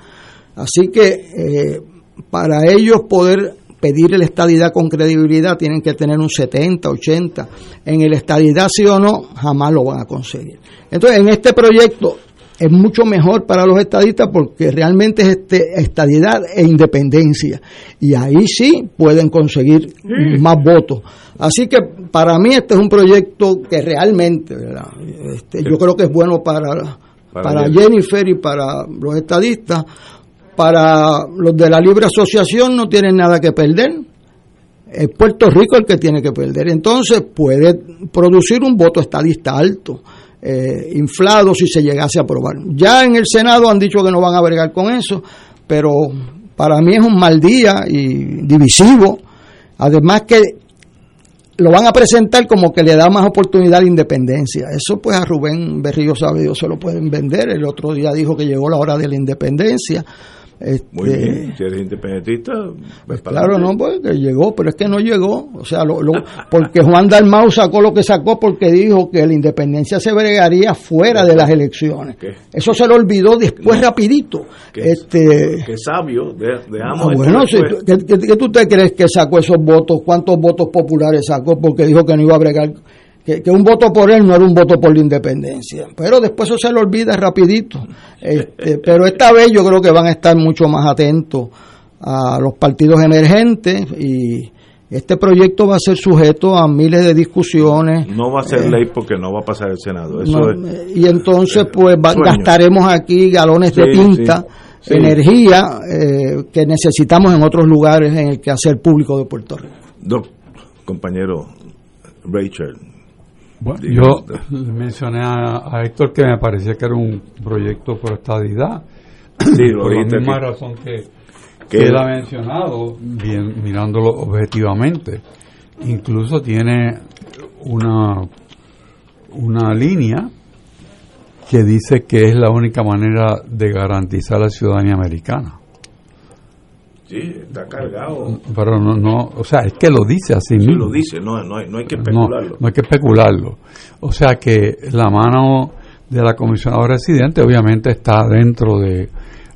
Así que eh, para ellos poder pedir la estadidad con credibilidad tienen que tener un 70, 80. En el estadidad sí o no, jamás lo van a conseguir. Entonces, en este proyecto es mucho mejor para los estadistas porque realmente es este, estadidad e independencia. Y ahí sí pueden conseguir más votos. Así que para mí este es un proyecto que realmente, este, yo creo que es bueno para, para Jennifer y para los estadistas para los de la libre asociación no tienen nada que perder. Es Puerto Rico el que tiene que perder. Entonces puede producir un voto estadista alto, eh, inflado si se llegase a aprobar. Ya en el Senado han dicho que no van a bregar con eso, pero para mí es un mal día y divisivo. Además que lo van a presentar como que le da más oportunidad a la independencia. Eso pues a Rubén Berrío sabe, se lo pueden vender. El otro día dijo que llegó la hora de la independencia. Este, Muy bien, si eres independentista. Pues claro, no, porque llegó, pero es que no llegó. O sea, lo, porque Juan Dalmau sacó lo que sacó porque dijo que la independencia se bregaría fuera de las elecciones. Eso se lo olvidó después rapidito. Qué, este, qué sabio, veamos. Ah, bueno, si, ¿qué, tú te crees que sacó esos votos? ¿Cuántos votos populares sacó? Porque dijo que no iba a bregar que, un voto por él no era un voto por la independencia. Pero después eso se lo olvida rapidito. Este, pero esta vez yo creo que van a estar mucho más atentos a los partidos emergentes y este proyecto va a ser sujeto a miles de discusiones. No va a ser eh, ley porque no va a pasar el Senado. Eso y entonces pues gastaremos aquí galones de tinta. energía eh, que necesitamos en otros lugares en el quehacer público de Puerto Rico. Doc, compañero Rachel, bueno, yo mencioné a, Héctor que me parecía que era un proyecto por estadidad. Sí, por la misma razón que, que él ha mencionado, bien, mirándolo objetivamente. Incluso tiene una, una línea que dice que es la única manera de garantizar la ciudadanía americana. Sí, está cargado. Pero no, no, o sea, es que lo dice así sí, lo dice, no, no, hay, no hay que especularlo. No, hay que especularlo. O sea que la mano de la comisionada residente obviamente está dentro de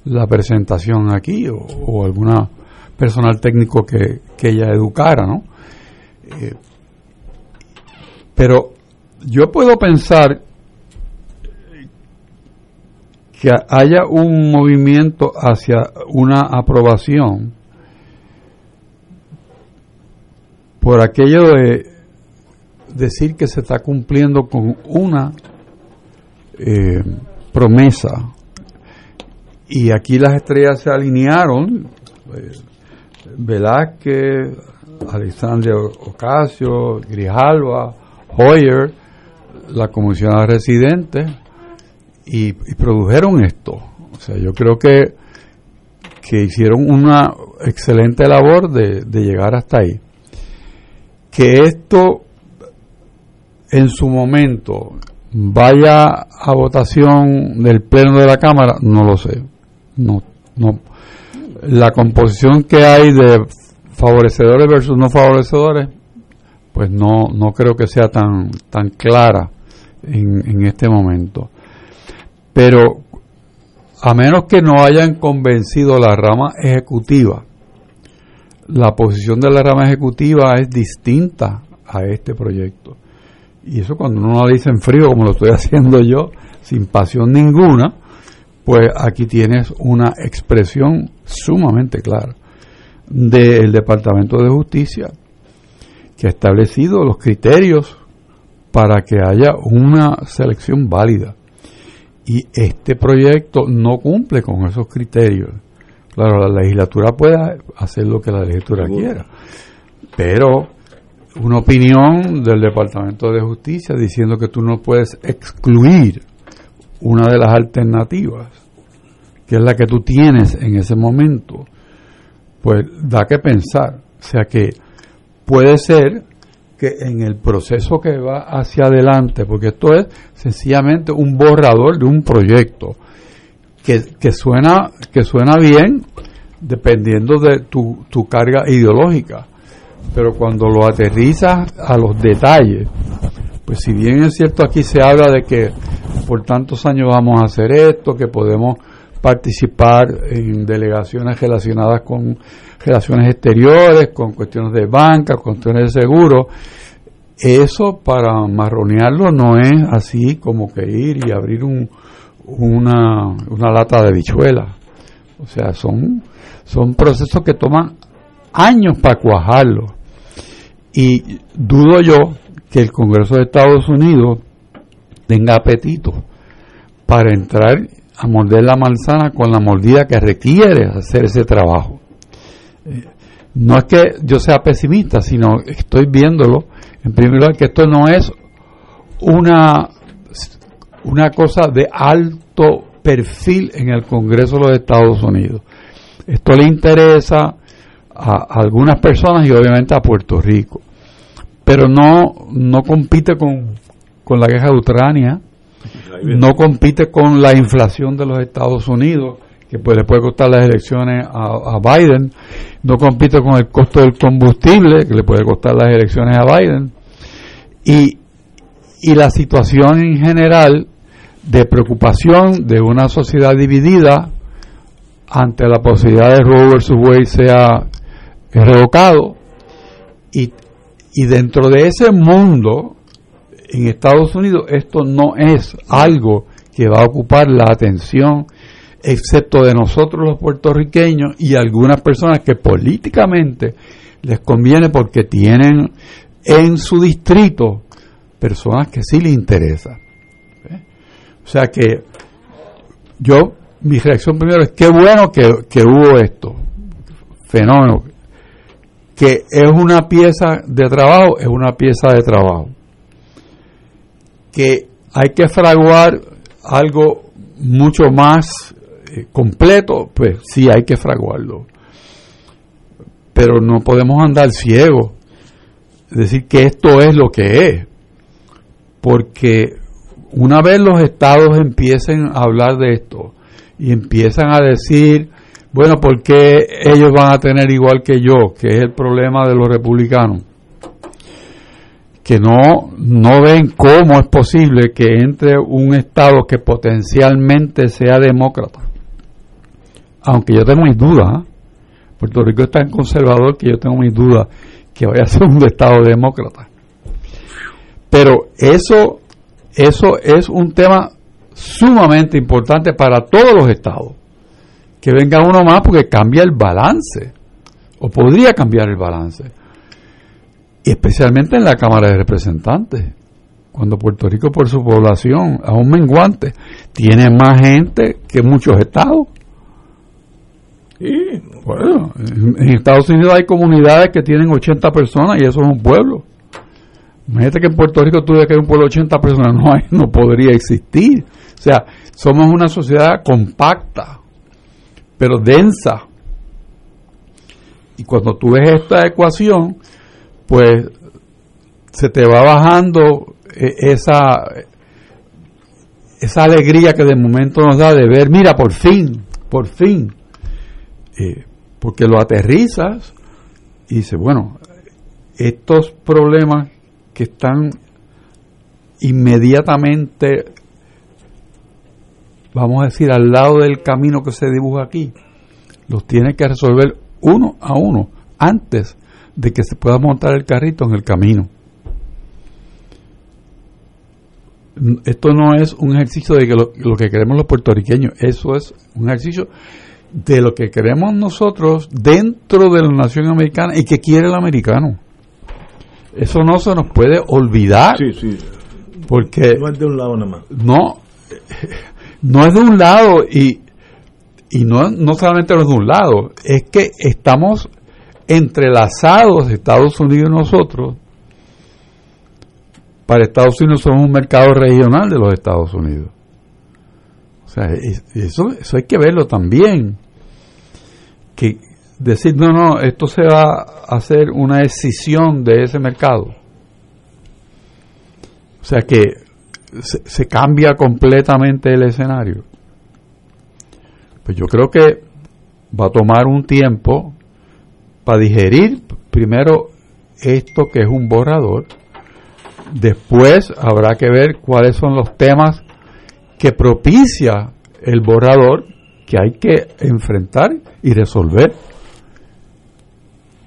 la presentación aquí o, o alguna personal técnico que, que ella educara, ¿no? Eh, pero yo puedo pensar que haya un movimiento hacia una aprobación por aquello de decir que se está cumpliendo con una eh, promesa. Y aquí las estrellas se alinearon eh, Velázquez Alexandre Ocasio Grijalva Hoyer la comisionada residente y, produjeron esto. O sea, yo creo que, que hicieron una excelente labor de, de llegar hasta ahí. Que esto en su momento vaya a votación del pleno de la Cámara, no lo sé. No, no. La composición que hay de favorecedores versus no favorecedores, pues no, no creo que sea tan, tan clara en, en este momento. Pero a menos que no hayan convencido la rama ejecutiva, la posición de la rama ejecutiva es distinta a este proyecto. Y eso cuando uno lo dice en frío, como lo estoy haciendo yo, sin pasión ninguna, pues aquí tienes una expresión sumamente clara del Departamento de Justicia que ha establecido los criterios para que haya una selección válida. Y este proyecto no cumple con esos criterios. Claro, la legislatura puede hacer lo que la legislatura quiera, pero una opinión del Departamento de Justicia diciendo que tú no puedes excluir una de las alternativas, que es la que tú tienes en ese momento, pues da que pensar. O sea que puede ser que en el proceso que va hacia adelante, porque esto es sencillamente un borrador de un proyecto que, que suena, que suena bien dependiendo de tu, tu carga ideológica, pero cuando lo aterrizas a los detalles, pues si bien es cierto aquí se habla de que por tantos años vamos a hacer esto, que podemos participar en delegaciones relacionadas con relaciones exteriores, con cuestiones de banca, cuestiones de seguro. Eso para marronearlo no es así como que ir y abrir un, una, una lata de bichuela. O sea, son, son procesos que toman años para cuajarlo. Y dudo yo que el Congreso de Estados Unidos tenga apetito para entrar a morder la manzana con la mordida que requiere hacer ese trabajo. No es que yo sea pesimista, sino estoy viéndolo, en primer lugar, que esto no es una, una cosa de alto perfil en el Congreso de los Estados Unidos. Esto le interesa a algunas personas y obviamente a Puerto Rico. Pero no, no compite con, con la guerra de Ucrania, no compite con la inflación de los Estados Unidos, que pues le puede costar las elecciones a, Biden, no compite con el costo del combustible, que le puede costar las elecciones a Biden, y, y la situación en general de preocupación de una sociedad dividida ante la posibilidad de Roe versus Wade sea revocado. Y, y dentro de ese mundo en Estados Unidos esto no es algo que va a ocupar la atención excepto de nosotros los puertorriqueños y algunas personas que políticamente les conviene porque tienen en su distrito personas que sí les interesa. ¿Eh? O sea que yo, mi reacción primero es qué bueno que, que hubo esto, fenómeno, que es una pieza de trabajo, es una pieza de trabajo que hay que fraguar algo mucho más eh, completo, pues sí hay que fraguarlo. Pero no podemos andar ciegos, decir que esto es lo que es, porque una vez los estados empiecen a hablar de esto y empiezan a decir, bueno, ¿por qué ellos van a tener igual que yo? Que es el problema de los republicanos que no, no ven cómo es posible que entre un Estado que potencialmente sea demócrata. Aunque yo tengo mis dudas, ¿ah? Puerto Rico es tan conservador que yo tengo mis dudas que vaya a ser un Estado demócrata. Pero eso, eso es un tema sumamente importante para todos los estados. Que venga uno más porque cambia el balance, o podría cambiar el balance especialmente en la Cámara de Representantes, cuando Puerto Rico por su población, aún menguante, tiene más gente que muchos estados. Y, bueno, en Estados Unidos hay comunidades que tienen 80 personas y eso es un pueblo. Imagínate que en Puerto Rico tuve que hay un pueblo de 80 personas, no, hay, no podría existir. O sea, somos una sociedad compacta, pero densa. Y cuando tú ves esta ecuación, pues se te va bajando eh, esa, esa alegría que de momento nos da de ver, mira, por fin, por fin, eh, porque lo aterrizas y dices, bueno, estos problemas que están inmediatamente, vamos a decir, al lado del camino que se dibuja aquí, los tiene que resolver uno a uno antes de que se pueda montar el carrito en el camino. Esto no es un ejercicio de que lo, lo que queremos los puertorriqueños, eso es un ejercicio de lo que queremos nosotros dentro de la nación americana y que quiere el americano. Eso no se nos puede olvidar. Sí, sí. Porque No es de un lado nada más. no, no es de un lado y, y no, no solamente no es de un lado, es que estamos entrelazados Estados Unidos y nosotros. Para Estados Unidos somos un mercado regional de los Estados Unidos. O sea, es- eso, eso hay que verlo también. Que decir, no, no, esto se va a hacer una escisión de ese mercado. O sea que se, se cambia completamente el escenario. Pues yo creo que va a tomar un tiempo para digerir primero esto que es un borrador. Después habrá que ver cuáles son los temas que propicia el borrador que hay que enfrentar y resolver.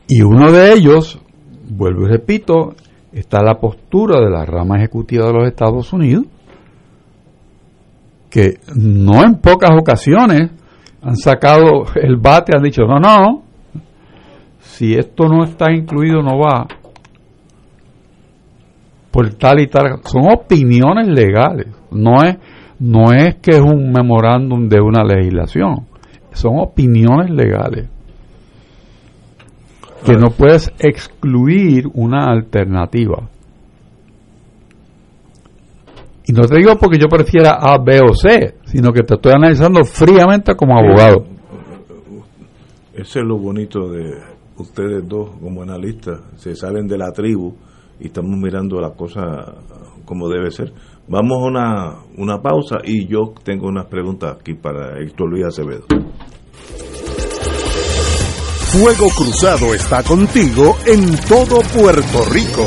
Y uno de ellos, vuelvo y repito, está la postura de la rama ejecutiva de los Estados Unidos, que no en pocas ocasiones han sacado el bate, han dicho, no, no, si esto no está incluido no va, por tal y tal, son opiniones legales, no es, no es que es un memorándum de una legislación, son opiniones legales que no puedes excluir una alternativa. Y no te digo porque yo prefiera A, B o C, sino que te estoy analizando fríamente como abogado. Eso es lo bonito de ustedes dos como analistas. Se salen de la tribu y estamos mirando la cosa como debe ser. Vamos a una, una pausa y yo tengo unas preguntas aquí para Héctor Luis Acevedo. Fuego Cruzado está contigo en todo Puerto Rico.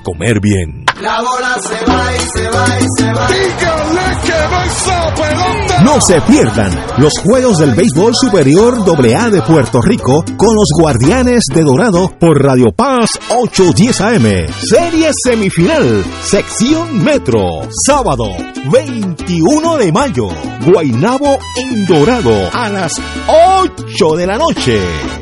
comer bien. La bola se va y se va y se va. No se pierdan los juegos del béisbol superior AA de Puerto Rico con los Guardianes de Dorado por Radio Paz 810 AM. Serie semifinal, sección Metro, sábado 21 de mayo. Guainabo en Dorado a las 8 de la noche.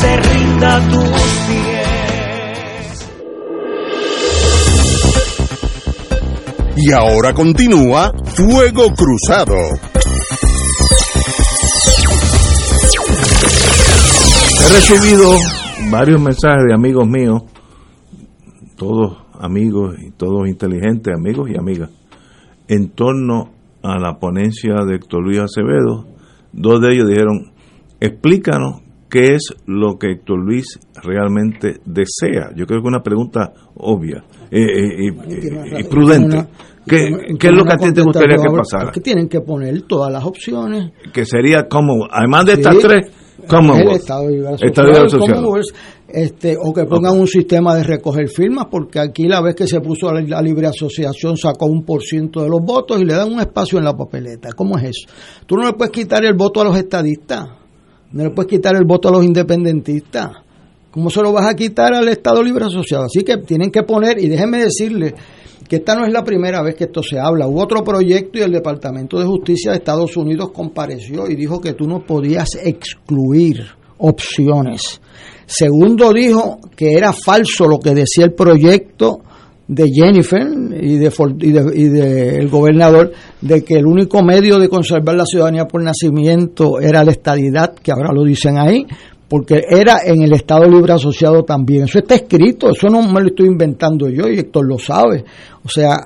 se rinda a tus pies. Y ahora continúa Fuego Cruzado. He recibido varios mensajes de amigos míos, todos amigos y todos inteligentes, amigos y amigas, en torno a la ponencia de Héctor Luis Acevedo. Dos de ellos dijeron, explícanos qué es lo que Héctor Luis realmente desea. Yo creo que es una pregunta obvia eh, eh, y, y prudente. ¿Qué, qué es lo que a ti te gustaría que pasara? Que tienen que poner todas las opciones. Que sería como, además de estas tres, como el Estado. Commonwealth, este, o que pongan un sistema de recoger firmas, porque aquí la vez que se puso la, la libre asociación sacó un por ciento de los votos y le dan un espacio en la papeleta. ¿Cómo es eso? Tú no le puedes quitar el voto a los estadistas, no le puedes quitar el voto a los independentistas. ¿Cómo se lo vas a quitar al Estado Libre Asociado? Así que tienen que poner, y déjenme decirle que esta no es la primera vez que esto se habla. Hubo otro proyecto y el Departamento de Justicia de Estados Unidos compareció y dijo que tú no podías excluir opciones. Segundo dijo que era falso lo que decía el proyecto de Jennifer y de, y de el gobernador de que el único medio de conservar la ciudadanía por nacimiento era la estadidad, que ahora lo dicen ahí, porque era en el Estado Libre Asociado también. Eso está escrito, eso no me lo estoy inventando yo y Héctor lo sabe. O sea,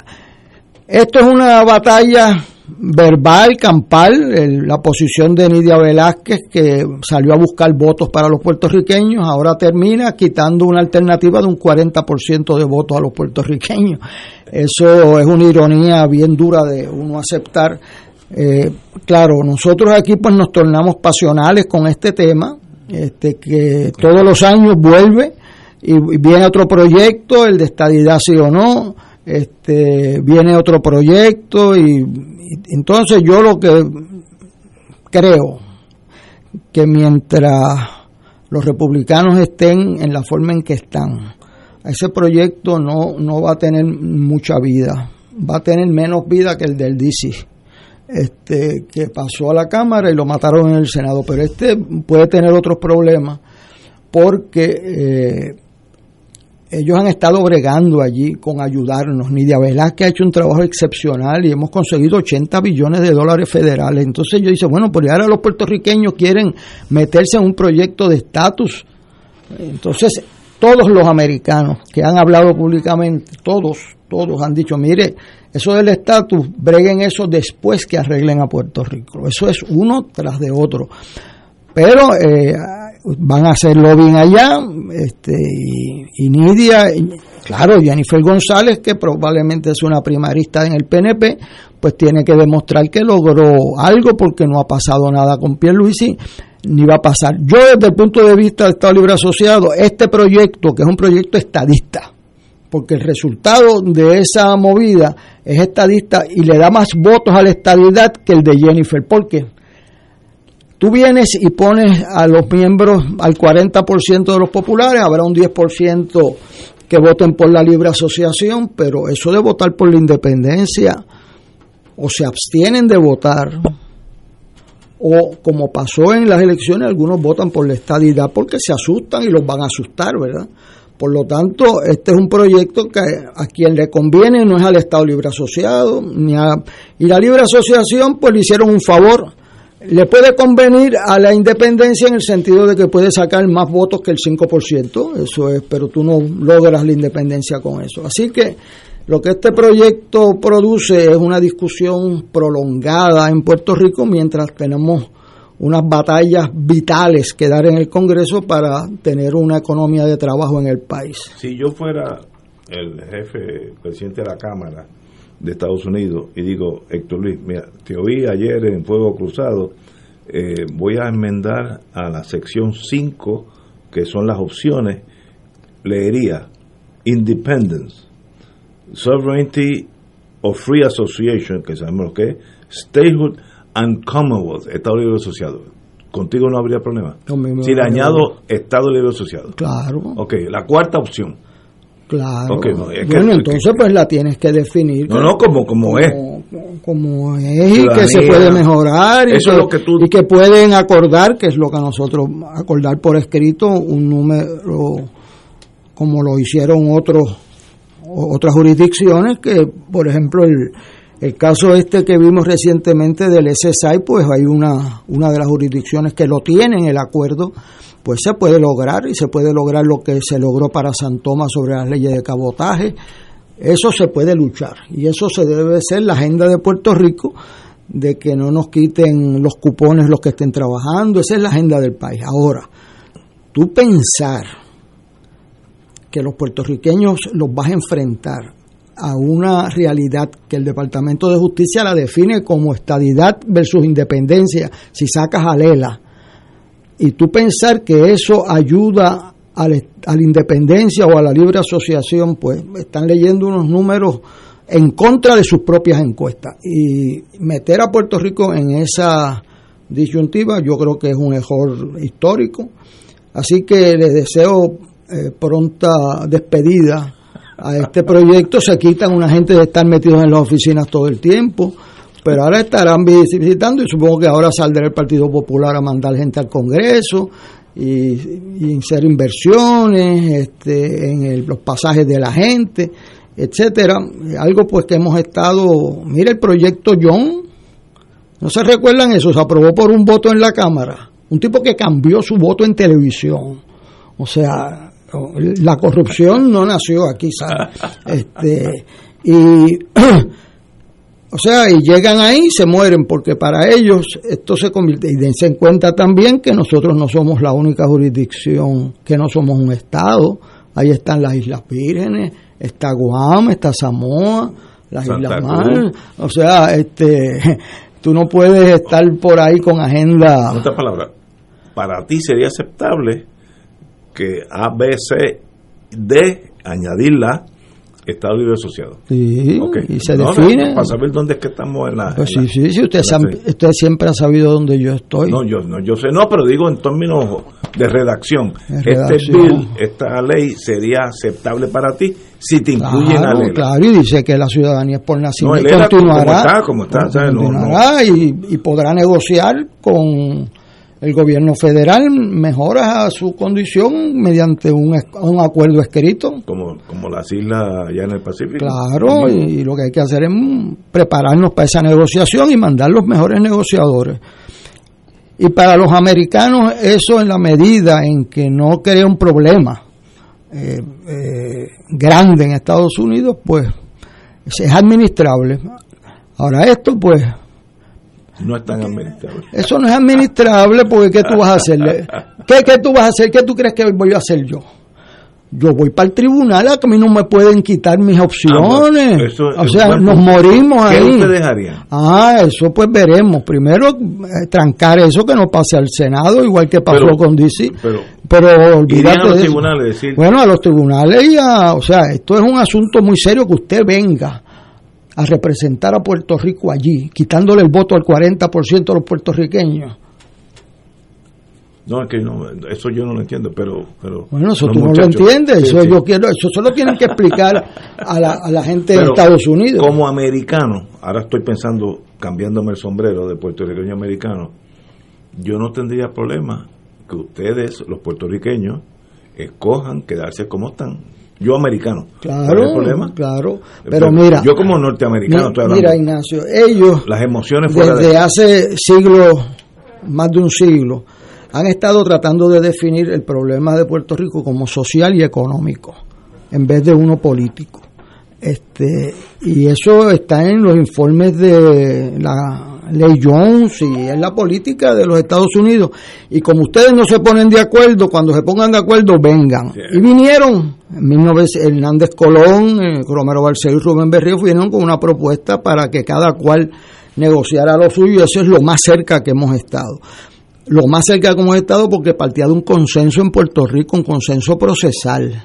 esto es una batalla verbal, campal, el- la posición de Nidia Velázquez que salió a buscar votos para los puertorriqueños, ahora termina quitando una alternativa de un 40% de votos a los puertorriqueños. Eso es una ironía bien dura de uno aceptar. Eh, claro, nosotros aquí pues nos tornamos pasionales con este tema, este que todos los años vuelve y y viene otro proyecto, el de estadidad sí o no, este viene otro proyecto y, entonces yo lo que creo que mientras los republicanos estén en la forma en que están, ese proyecto no, no va a tener mucha vida, va a tener menos vida que el del DC este, que pasó a la Cámara y lo mataron en el Senado. Pero este puede tener otros problemas porque eh, ellos han estado bregando allí con ayudarnos. Nidia Velázquez ha hecho un trabajo excepcional y hemos conseguido 80 billones de dólares federales. Entonces yo dice, bueno, pues ahora los puertorriqueños quieren meterse en un proyecto de estatus. Entonces, todos los americanos que han hablado públicamente, todos, todos han dicho, mire, eso del estatus, breguen eso después que arreglen a Puerto Rico. Eso es uno tras de otro. Pero eh, van a hacer lobbying allá, este, y, Nidia, claro, Jennifer González, que probablemente es una primarista en el PNP, pues tiene que demostrar que logró algo porque no ha pasado nada con Pierluisi, ni va a pasar. Yo desde el punto de vista del Estado Libre Asociado, este proyecto, que es un proyecto estadista, porque el resultado de esa movida es estadista y le da más votos a la estadidad que el de Jennifer. ¿Por qué? Tú vienes y pones a los miembros al 40% de los populares, habrá un 10% que voten por la libre asociación, pero eso de votar por la independencia o se abstienen de votar o como pasó en las elecciones, algunos votan por la estadidad porque se asustan y los van a asustar, ¿verdad? Por lo tanto, este es un proyecto que a quien le conviene no es al Estado Libre Asociado, ni a, y la Libre Asociación pues le hicieron un favor le puede convenir a la independencia en el sentido de que puede sacar más votos que el 5%, eso es, pero tú no logras la independencia con eso. Así que lo que este proyecto produce es una discusión prolongada en Puerto Rico mientras tenemos unas batallas vitales que dar en el Congreso para tener una economía de trabajo en el país. Si yo fuera el jefe, presidente de la Cámara, de Estados Unidos y digo, Héctor Luis, mira, te oí ayer en Fuego Cruzado, eh, voy a enmendar a la sección 5, que son las opciones, leería Independence, Sovereignty of Free Association, que sabemos lo que es, Statehood and Commonwealth, Estado Libre Asociado. Contigo no habría problema. si le añado Estado Libre Asociado. Claro. Ok, la cuarta opción Claro. bueno, entonces pues la tienes que definir. No, no, como, como, es. Como es y que se puede mejorar y, que, y que pueden acordar, que es lo que nosotros, acordar por escrito un número como lo hicieron otros otras jurisdicciones que, por ejemplo, el, el caso este que vimos recientemente del SSI, pues hay una, una de las jurisdicciones que lo tienen, el acuerdo pues se puede lograr y se puede lograr lo que se logró para San Tomás sobre las leyes de cabotaje. Eso se puede luchar y eso se debe ser la agenda de Puerto Rico de que no nos quiten los cupones los que estén trabajando, esa es la agenda del país. Ahora, tú pensar que los puertorriqueños los vas a enfrentar a una realidad que el Departamento de Justicia la define como estadidad versus independencia, si sacas a Lela, y tú pensar que eso ayuda a la, independencia o a la libre asociación, pues están leyendo unos números en contra de sus propias encuestas. Y meter a Puerto Rico en esa disyuntiva yo creo que es un error histórico. Así que les deseo eh, pronta despedida a este proyecto. Se quitan una gente de estar metidos en las oficinas todo el tiempo pero ahora estarán visitando y supongo que ahora saldrá el Partido Popular a mandar gente al Congreso y, hacer inversiones este, en los pasajes de la gente, etcétera. Algo pues que hemos estado, mire el proyecto John, ¿no se recuerdan eso? Se aprobó por un voto en la Cámara, un tipo que cambió su voto en televisión. O sea, la corrupción no nació aquí, ¿sabes? Este, y O sea, y llegan ahí y se mueren, porque para ellos esto se convierte. Y dense en cuenta también que nosotros no somos la única jurisdicción, que no somos un Estado. Ahí están las Islas Vírgenes, está Guam, está Samoa, las Islas Mar. O sea, este, tú no puedes estar por ahí con agenda. En otras palabras, para ti sería aceptable que A, B, C, D, añadirla Estado Libre Asociado. Sí, y se define. Para saber dónde es que estamos en la. Pues sí, sí, sí, usted, usted siempre ha sabido dónde yo estoy. No, yo, no, yo sé, no, pero digo en términos de redacción. Este bill, esta ley sería aceptable para ti si te incluyen claro, la ley. Claro, y dice que la ciudadanía es por nacimiento no, continuará. Como está, como está, continuará y, y podrá negociar con el gobierno federal mejora su condición mediante un, un acuerdo escrito. Como, como las islas allá en el Pacífico. Claro, y, lo que hay que hacer es prepararnos para esa negociación y mandar los mejores negociadores. Y para los americanos eso en la medida en que no crea un problema eh, eh, grande en Estados Unidos, pues es administrable. Ahora esto pues no es tan administrable. Eso no es administrable porque ¿qué tú vas a hacer? ¿Qué, ¿Qué tú vas a hacer? ¿Qué tú crees que voy a hacer yo? Yo voy para el tribunal, a que a mí no me pueden quitar mis opciones. o sea, nos morimos ahí. ¿Qué usted dejaría? Ah, eso pues veremos. Primero, eh, trancar eso que no pase al Senado, igual que pasó con DC. Pero, pero olvídate a los tribunales, decir... Bueno, a los tribunales ya, o sea, esto es un asunto muy serio que usted venga a representar a Puerto Rico allí, quitándole el voto al 40% de los puertorriqueños. No, es que no, eso yo no lo entiendo, pero... pero bueno, eso tú no lo entiendes, eso yo quiero, eso solo tienen que explicar a la, a la gente de Estados Unidos. Como americano, ahora estoy pensando, cambiándome el sombrero de puertorriqueño americano, yo no tendría problema que ustedes, los puertorriqueños, escojan quedarse como están yo americano. Claro, problema? claro. Pero, mira, yo como norteamericano Mira, Ignacio, ellos las emociones desde hace siglos más de un siglo, han estado tratando de definir el problema de Puerto Rico como social y económico, en vez de uno político. Este, y eso está en los informes de la ley Jones y en la política de los Estados Unidos. Y como ustedes no se ponen de acuerdo, cuando se pongan de acuerdo, vengan. Y vinieron. En 19, Hernández Colón, eh, Romero Barceló y Rubén Berrío vinieron con una propuesta para que cada cual negociara lo suyo. Eso es lo más cerca que hemos estado. Lo más cerca que hemos estado porque partía de un consenso en Puerto Rico, un consenso procesal.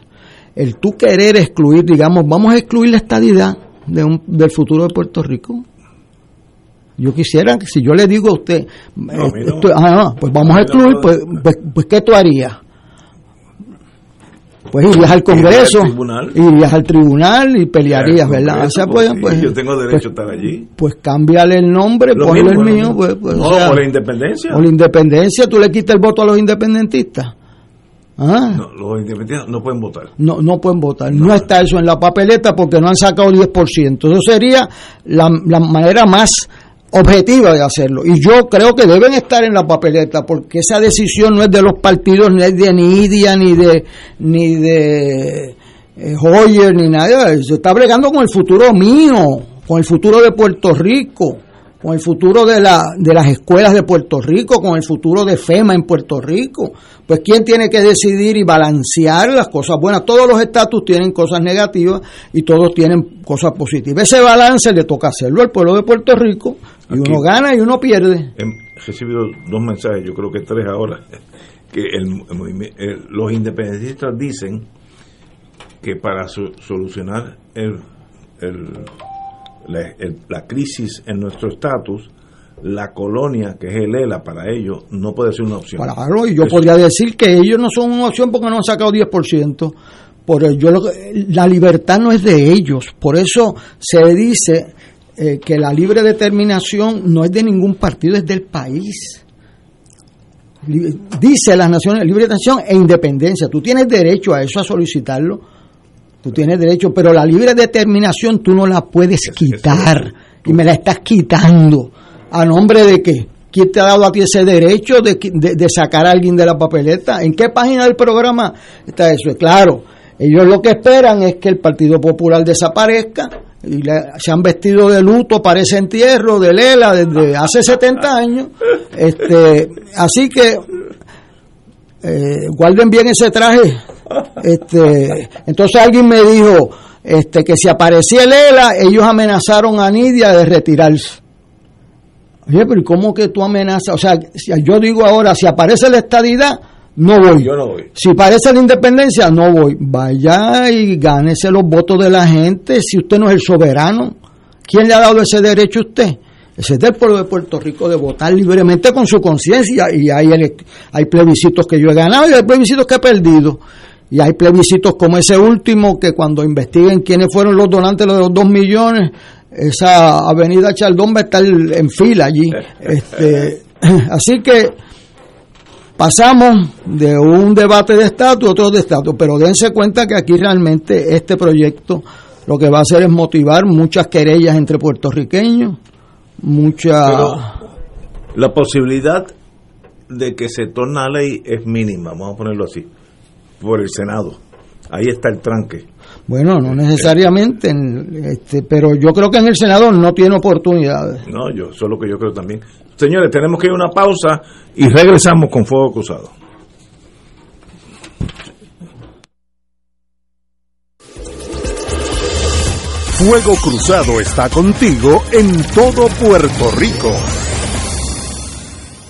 El tú querer excluir, digamos, vamos a excluir la estadidad de un, del futuro de Puerto Rico yo quisiera que si yo le digo a usted, eh, ah, pues vamos a excluir, pues, pues, pues, ¿qué tú harías? Pues irías al Congreso, irías al tribunal y pelearías, ¿verdad? O sea, pues, pues, yo tengo derecho a estar allí. Pues cámbiale el nombre, ponle el mío. Pues, pues, no, o, la independencia. O la independencia, tú le quitas el voto a los independentistas. ¿Ah? No, los independentistas no pueden votar. No, no pueden votar. No. está eso en la papeleta porque no han sacado 10%. Eso sería la, la manera más objetiva de hacerlo. Y yo creo que deben estar en la papeleta, porque esa decisión no es de los partidos, ni es de Nidia, ni de, ni de eh, Hoyer, ni nada. Se está bregando con el futuro mío, con el futuro de Puerto Rico, con el futuro de, la, de las escuelas de Puerto Rico, con el futuro de FEMA en Puerto Rico. Pues quién tiene que decidir y balancear las cosas buenas. Todos los estatus tienen cosas negativas y todos tienen cosas positivas. Ese balance le toca hacerlo al pueblo de Puerto Rico y uno gana y uno pierde. He recibido dos mensajes, yo creo que tres ahora, que el, los independentistas dicen que para solucionar el, la, crisis en nuestro estatus, la colonia, que es el ELA para ellos, no puede ser una opción. Claro, y yo podría decir que ellos no son una opción porque no han sacado 10%. Por yo la libertad no es de ellos. Por eso se dice eh, que la libre determinación no es de ningún partido, es del país. Dice las Naciones libre determinación e independencia. Tú tienes derecho a eso, a solicitarlo. Tú tienes derecho, pero la libre determinación tú no la puedes quitar. Y me la estás quitando. ¿A nombre de qué? ¿Quién te ha dado a ti ese derecho de, de sacar a alguien de la papeleta? ¿En qué página del programa está eso? Claro, ellos lo que esperan es que el Partido Popular desaparezca y se han vestido de luto para ese entierro de Lela desde hace 70 años. Este, así que eh, guarden bien ese traje. Este, entonces alguien me dijo este, que si aparecía Lela, ellos amenazaron a Nidia de retirarse. Oye, pero ¿cómo que tú amenazas? O sea, yo digo ahora, si aparece la estadidad, no voy. Yo no voy. Si parece la independencia, no voy. Vaya y gánese los votos de la gente si usted no es el soberano. ¿Quién le ha dado ese derecho a usted? Ese es del pueblo de Puerto Rico de votar libremente con su conciencia. Y hay, hay plebiscitos que yo he ganado y hay plebiscitos que he perdido. Y hay plebiscitos como ese último que cuando investiguen quiénes fueron los donantes de los dos millones, esa avenida Chaldón va a estar en fila allí. Este, así que Pasamos de un debate de estatus a otro de estatus, pero dense cuenta que aquí realmente este proyecto lo que va a hacer es motivar muchas querellas entre puertorriqueños, mucha... la posibilidad de que se torne a ley es mínima, vamos a ponerlo así, por el Senado. Ahí está el tranque. Bueno, no necesariamente, este, pero yo creo que en el Senado no tiene oportunidades. No, yo, eso es lo que yo creo también. Señores, tenemos que ir a una pausa y regresamos con Fuego Cruzado. Fuego Cruzado está contigo en todo Puerto Rico.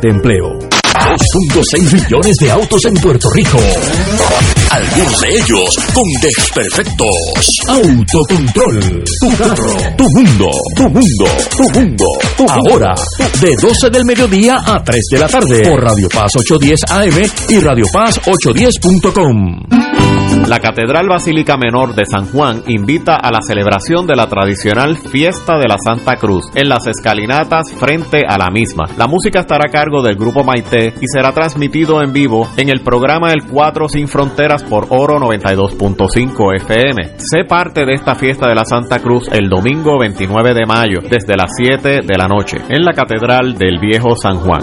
de empleo. 2.6 millones de autos en Puerto Rico. Algunos de ellos con desperfectos. Autocontrol. Tu carro. Tu mundo. Tu mundo. Tu mundo. Ahora, de 12 del mediodía a 3 de la tarde. Por Radio Paz 810 AM y Radio Paz 810.com. La Catedral Basílica Menor de San Juan invita a la celebración de la tradicional Fiesta de la Santa Cruz en las escalinatas frente a la misma. La música estará a cargo del grupo Maite y será transmitido en vivo en el programa El 4 Sin Fronteras por Oro 92.5 FM. Sé parte de esta Fiesta de la Santa Cruz el domingo 29 de mayo desde las 7 de la noche en la Catedral del Viejo San Juan.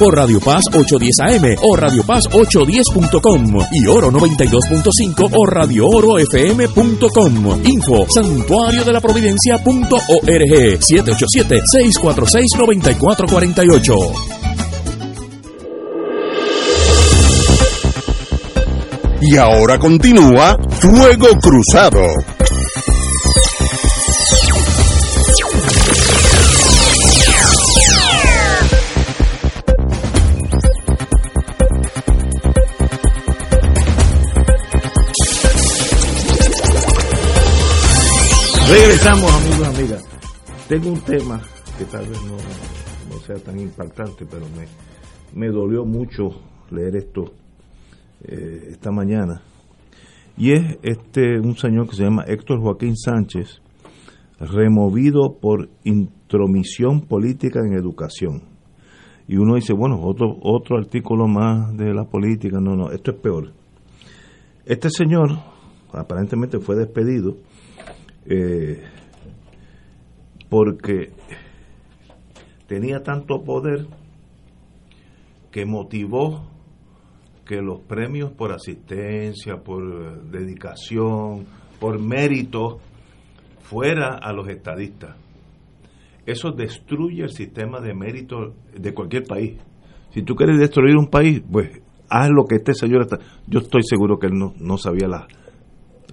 por Radio Paz 810 AM o Radio Paz 810.com y Oro 92.5 o Radio Oro FM.com. Info santuario de la providencia.org 787-646-9448. Y ahora continúa Fuego Cruzado. Regresamos, amigos y amigas. Tengo un tema que tal vez no, no sea tan impactante, pero me, me dolió mucho leer esto eh, esta mañana. Y es este un señor que se llama Héctor Joaquín Sánchez, removido por intromisión política en educación. Y uno dice, bueno, otro, otro artículo más de la política. No, no, esto es peor. Este señor aparentemente fue despedido eh, porque tenía tanto poder que motivó que los premios por asistencia, por dedicación, por mérito, fuera a los estadistas. Eso destruye el sistema de mérito de cualquier país. Si tú quieres destruir un país, pues haz lo que este señor está. Yo estoy seguro que él no, no sabía la,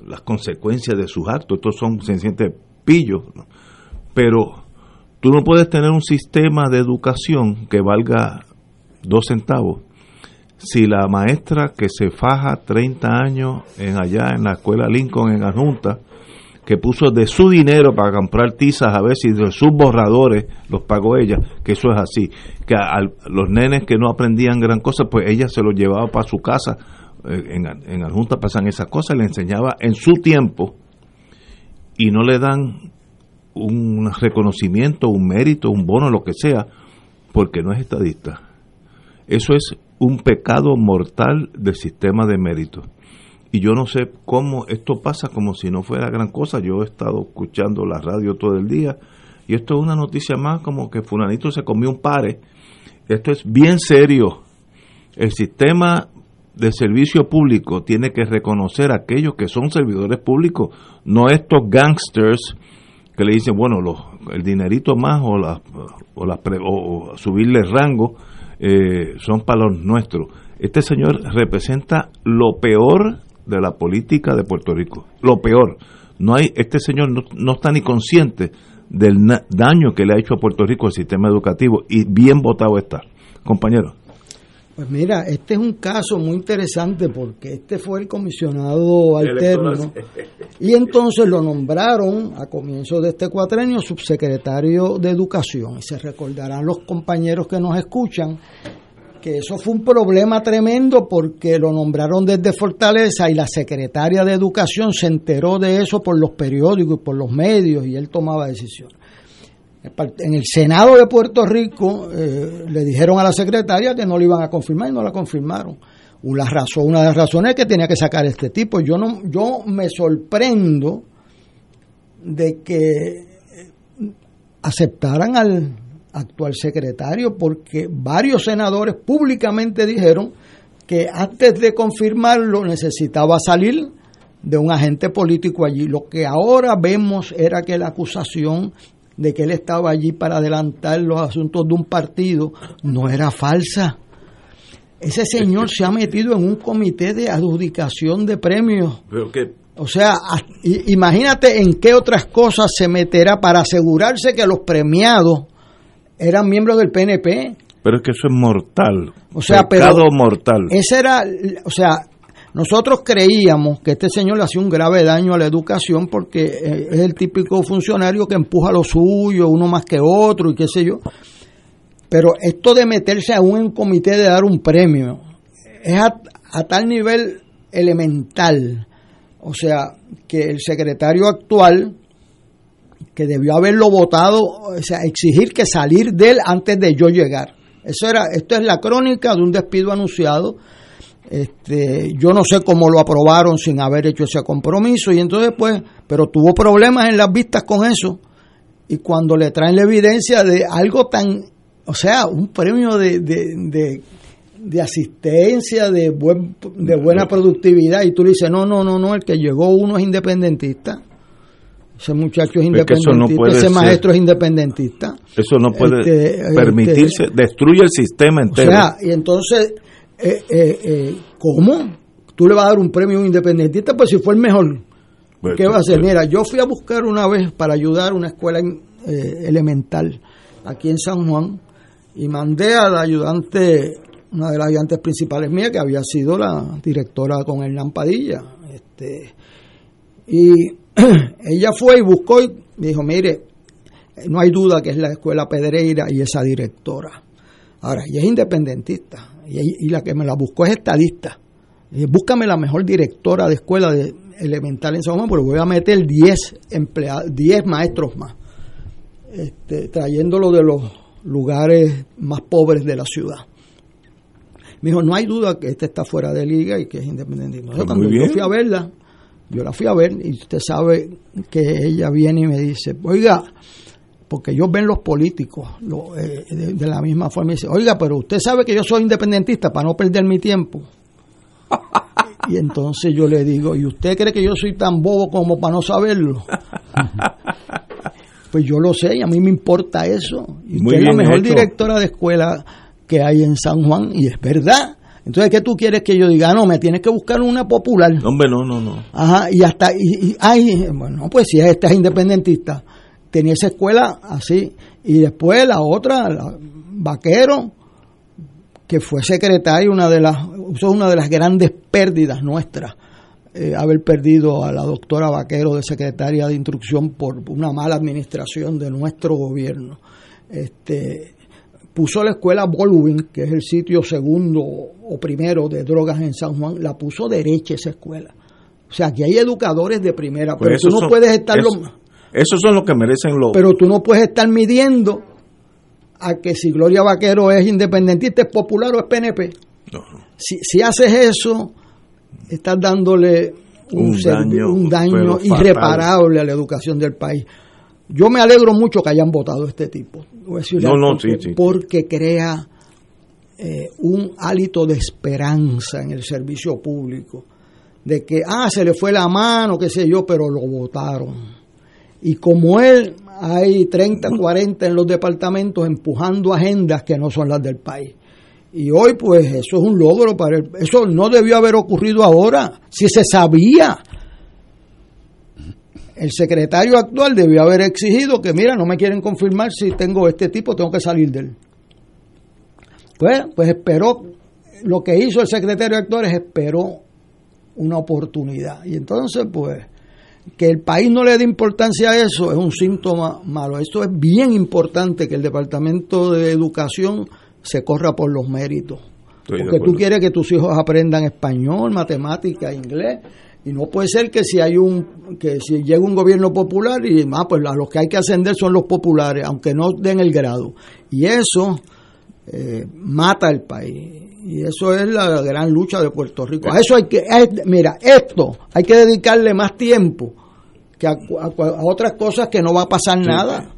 las consecuencias de sus actos. Estos son sencillamente pillos. Pero tú no puedes tener un sistema de educación que valga dos centavos si la maestra que se faja 30 años en allá en la escuela Lincoln en Adjunta, que puso de su dinero para comprar tizas a ver si de sus borradores los pagó ella, que eso es así, que a, los nenes que no aprendían gran cosa, pues ella se los llevaba para su casa, en, en Adjunta pasan esas cosas, le enseñaba en su tiempo y no le dan un reconocimiento, un mérito, un bono, lo que sea, porque no es estadista. Eso es un pecado mortal del sistema de mérito. y yo no sé cómo esto pasa como si no fuera gran cosa. Yo he estado escuchando la radio todo el día y esto es una noticia más como que Fulanito se comió un pare. Esto es bien serio. El sistema de servicio público tiene que reconocer a aquellos que son servidores públicos, no estos gangsters que le dicen, bueno, los, el dinerito más o, la, o, o subirle rango eh, son para los nuestros. Este señor representa lo peor de la política de Puerto Rico, lo peor. No hay, este señor no, no está ni consciente del daño que le ha hecho a Puerto Rico el sistema educativo y bien votado está. Compañero. Pues mira, este es un caso muy interesante porque este fue el comisionado alterno y entonces lo nombraron a comienzos de este cuatrenio subsecretario de Educación. Y se recordarán los compañeros que nos escuchan que eso fue un problema tremendo porque lo nombraron desde Fortaleza y la secretaria de Educación se enteró de eso por los periódicos y por los medios y él tomaba decisiones. En el Senado de Puerto Rico eh, le dijeron a la secretaria que no le iban a confirmar y no la confirmaron. Una, razón, una de las razones es que tenía que sacar este tipo. Yo, no, yo me sorprendo de que aceptaran al actual secretario porque varios senadores públicamente dijeron que antes de confirmarlo necesitaba salir de un agente político allí. Lo que ahora vemos era que la acusación de que él estaba allí para adelantar los asuntos de un partido no era falsa. Ese señor se ha metido en un comité de adjudicación de premios. O sea, imagínate en qué otras cosas se meterá para asegurarse que los premiados eran miembros del PNP. Pero es que eso es mortal. O sea, Pecado mortal. Ese era, o sea, nosotros creíamos que este señor le hacía un grave daño a la educación porque eh, es el típico funcionario que empuja lo suyo, uno más que otro y qué sé yo. Pero esto de meterse aún en comité de dar un premio es a, tal nivel elemental. O sea, que el secretario actual, que debió haberlo votado, o sea, exigir que salir de él antes de yo llegar. Eso era, esto es la crónica de un despido anunciado este, yo no sé cómo lo aprobaron sin haber hecho ese compromiso y entonces pues, pero tuvo problemas en las vistas con eso y cuando le traen la evidencia de algo tan, o sea, un premio de, de, de, asistencia, de, buen, de buena productividad y tú le dices, no, no, no, no, el que llegó uno es independentista. Ese muchacho es independentista, ese maestro es independentista. Eso no puede este, permitirse, este, destruye el sistema entero. O sea, y entonces eh, eh, eh, ¿cómo? Tú le vas a dar un premio a un independentista, pues si fue el mejor. Pues, ¿Qué va a hacer? Mira, yo fui a buscar una vez para ayudar una escuela eh, elemental aquí en San Juan y mandé a la ayudante, una de las ayudantes principales mías, que había sido la directora con el Lampadilla. Este, y ella fue y buscó y dijo, mire, no hay duda que es la escuela Pedreira y esa directora. Ahora, ella es independentista y, la que me la buscó es estadista. Y búscame la mejor directora de escuela de elemental en San Juan, porque voy a meter 10 empleados, 10 maestros más, este, trayéndolo de los lugares más pobres de la ciudad. Me dijo, no hay duda que este está fuera de liga y que es independiente. Pues cuando yo fui a verla, yo la fui a ver y usted sabe que ella viene y me dice, oiga, porque ellos ven los políticos eh, de, la misma forma y dicen, oiga, pero usted sabe que yo soy independentista para no perder mi tiempo. y entonces yo le digo, ¿y usted cree que yo soy tan bobo como para no saberlo? pues yo lo sé y a mí me importa eso. Y usted es la mejor directora de escuela que hay en San Juan y es verdad. Entonces, ¿qué tú quieres que yo diga? No, me tienes que buscar una popular. Hombre, no, no, no. Ajá, y hasta, y, ay, bueno, pues si esta es independentista tenía esa escuela así. Y después la otra, la, Vaquero, que fue secretario, una de las, una de las grandes pérdidas nuestras, eh, haber perdido a la doctora Vaquero de secretaria de instrucción por una mala administración de nuestro gobierno. Este, puso la escuela Baldwin, que es el sitio segundo o primero de drogas en San Juan, la puso derecha esa escuela. O sea, que hay educadores de primera, pues pero tú no puedes estar... Esos son los que merecen los... Pero tú no puedes estar midiendo a que si Gloria Vaquero es independentista, es popular o es PNP. Si, si haces eso, estás dándole un, daño, un daño pero fatal. irreparable a la educación del país. Yo me alegro mucho que hayan votado este tipo. Voy a decirle No, no, porque, sí, sí. porque crea eh, un hálito de esperanza en el servicio público. De que, ah, se le fue la mano, qué sé yo, pero lo votaron. Y como él, hay 30, 40 en los departamentos empujando agendas que no son las del país. Y hoy, pues, eso es un logro para él. Eso no debió haber ocurrido ahora, si se sabía. El secretario actual debió haber exigido que, mira, no me quieren confirmar si tengo este tipo, tengo que salir de él. Pues, pues esperó, lo que hizo el secretario actual es esperó una oportunidad. Y entonces, pues, que el país no le dé importancia a eso es un síntoma malo. Esto es bien importante que el Departamento de Educación se corra por los méritos. Estoy Porque tú quieres que tus hijos aprendan español, matemática, inglés. Y no puede ser que si hay un que si llega un gobierno popular y ah, pues a los que hay que ascender son los populares, aunque no den el grado. Y eso eh, mata al país. Y eso es la gran lucha de Puerto Rico. A eso hay que, es- mira, esto hay que dedicarle más tiempo que a, a- a otras cosas que no va a pasar Sí. nada.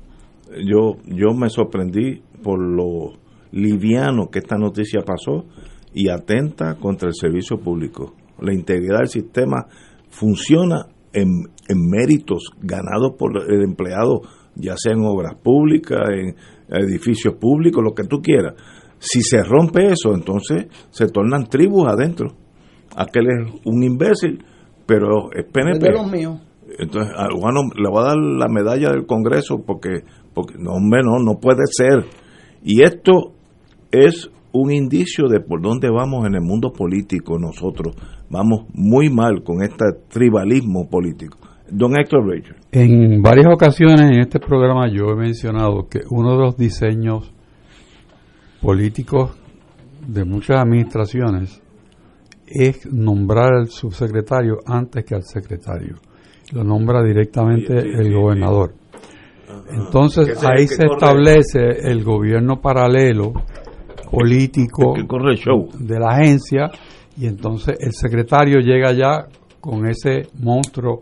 Yo, yo me sorprendí por lo liviano que esta noticia pasó y atenta contra el servicio público. La integridad del sistema funciona en, en méritos ganados por el empleado, ya sea en obras públicas, en edificios públicos, lo que tú quieras. Si se rompe eso, entonces se tornan tribus adentro. Aquel es un imbécil, pero es Es PNP. de los míos. Entonces, a Lugano le va a dar la medalla del Congreso porque, porque no, hombre, no, no puede ser. Y esto es un indicio de por dónde vamos en el mundo político nosotros. Vamos muy mal con este tribalismo político. Don Héctor Rachel. En varias ocasiones en este programa yo he mencionado que uno de los diseños políticos de muchas administraciones es nombrar al subsecretario antes que al secretario. Lo nombra directamente el gobernador. Entonces ahí se corre. establece el gobierno paralelo político corre show. de la agencia y entonces el secretario llega ya con ese monstruo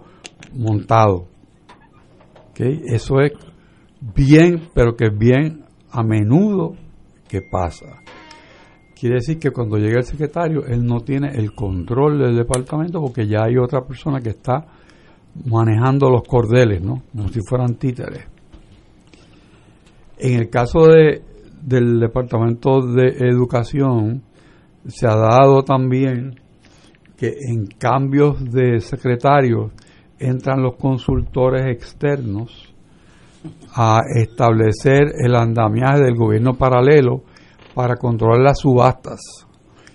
montado. ¿Ok? Eso es bien, pero que es bien a menudo que pasa. Quiere decir que cuando llega el secretario, él no tiene el control del departamento porque ya hay otra persona que está manejando los cordeles, ¿no? Como si fueran títeres. En el caso de, del Departamento de Educación, se ha dado también que en cambios de secretarios entran los consultores externos a establecer el andamiaje del gobierno paralelo para controlar las subastas.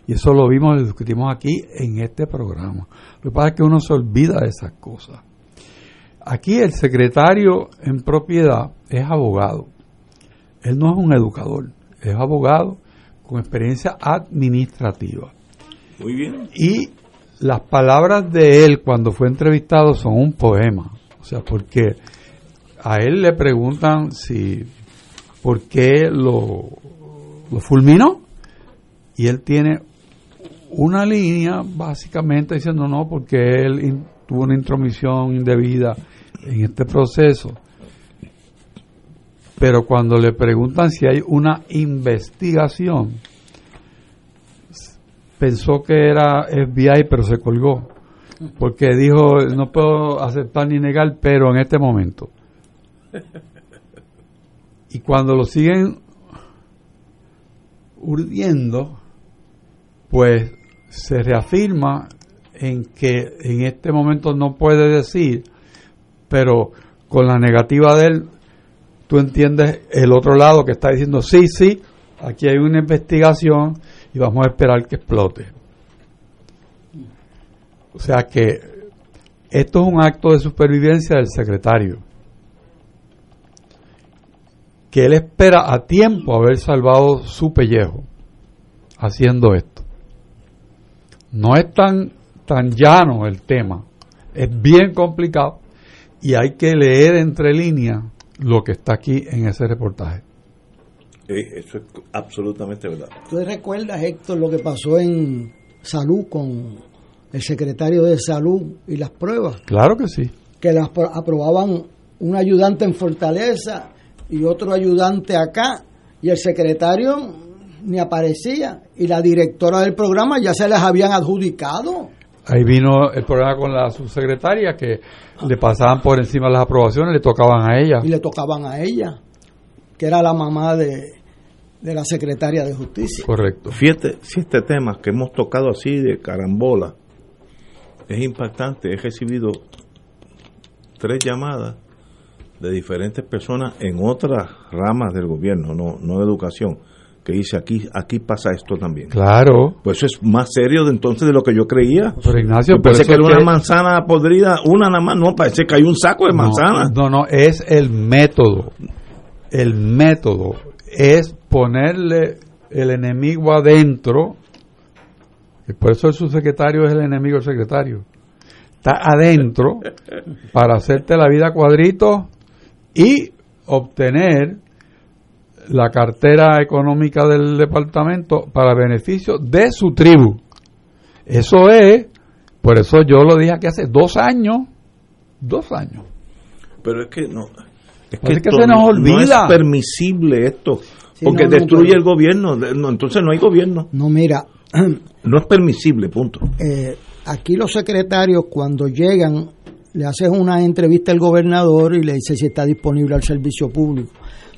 Y eso lo vimos, lo discutimos aquí en este programa. Lo que pasa es que uno se olvida de esas cosas. Aquí el secretario en propiedad es abogado. Él no es un educador, es abogado con experiencia administrativa. Muy bien. Y las palabras de él cuando fue entrevistado son un poema. O sea, porque a él le preguntan si por qué lo, lo fulminó. Y él tiene una línea básicamente diciendo no, porque él in- tuvo una intromisión indebida en este proceso. Pero cuando le preguntan si hay una investigación, pensó que era FBI, pero se colgó. Porque dijo, no puedo aceptar ni negar, pero en este momento. Y cuando lo siguen urdiendo, pues se reafirma en que en este momento no puede decir, pero con la negativa de él, tú entiendes el otro lado que está diciendo, sí, sí, aquí hay una investigación y vamos a esperar que explote. O sea que esto es un acto de supervivencia del secretario, que él espera a tiempo haber salvado su pellejo haciendo esto. No es tan, tan llano el tema, es bien complicado y hay que leer entre líneas lo que está aquí en ese reportaje. Eso es absolutamente verdad. ¿Tú recuerdas, Héctor, lo que pasó en salud con el secretario de salud y las pruebas. Claro que sí. Que las aprobaban un ayudante en Fortaleza y otro ayudante acá, y el secretario ni aparecía, y la directora del programa ya se les habían adjudicado. Ahí vino el problema con la subsecretaria que le pasaban por encima las aprobaciones, le tocaban a ella. Y le tocaban a ella, que era la mamá de, de la secretaria de justicia. Correcto. Fíjate, si este tema que hemos tocado así de carambola es impactante, he recibido tres llamadas de diferentes personas en otras ramas del gobierno, no, no de educación, que dice aquí aquí pasa esto también. Claro. Pues eso es más serio de entonces de lo que yo creía. Pero Ignacio, parece que era una manzana podrida, una nada más, no, parece que hay un saco de manzana. No, no, es el método. El método es ponerle el enemigo adentro, y por eso el subsecretario es el enemigo del secretario. Está adentro para hacerte la vida cuadrito y obtener la cartera económica del departamento para beneficio de su tribu. Eso es, por eso yo lo dije aquí hace dos años, dos años. Pero es que no, es que, se nos olvida. No es permisible esto, porque destruye el gobierno, entonces no hay gobierno. No, mira. no es permisible, punto. Eh, aquí los secretarios cuando llegan le haces una entrevista al gobernador y le dice si está disponible al servicio público.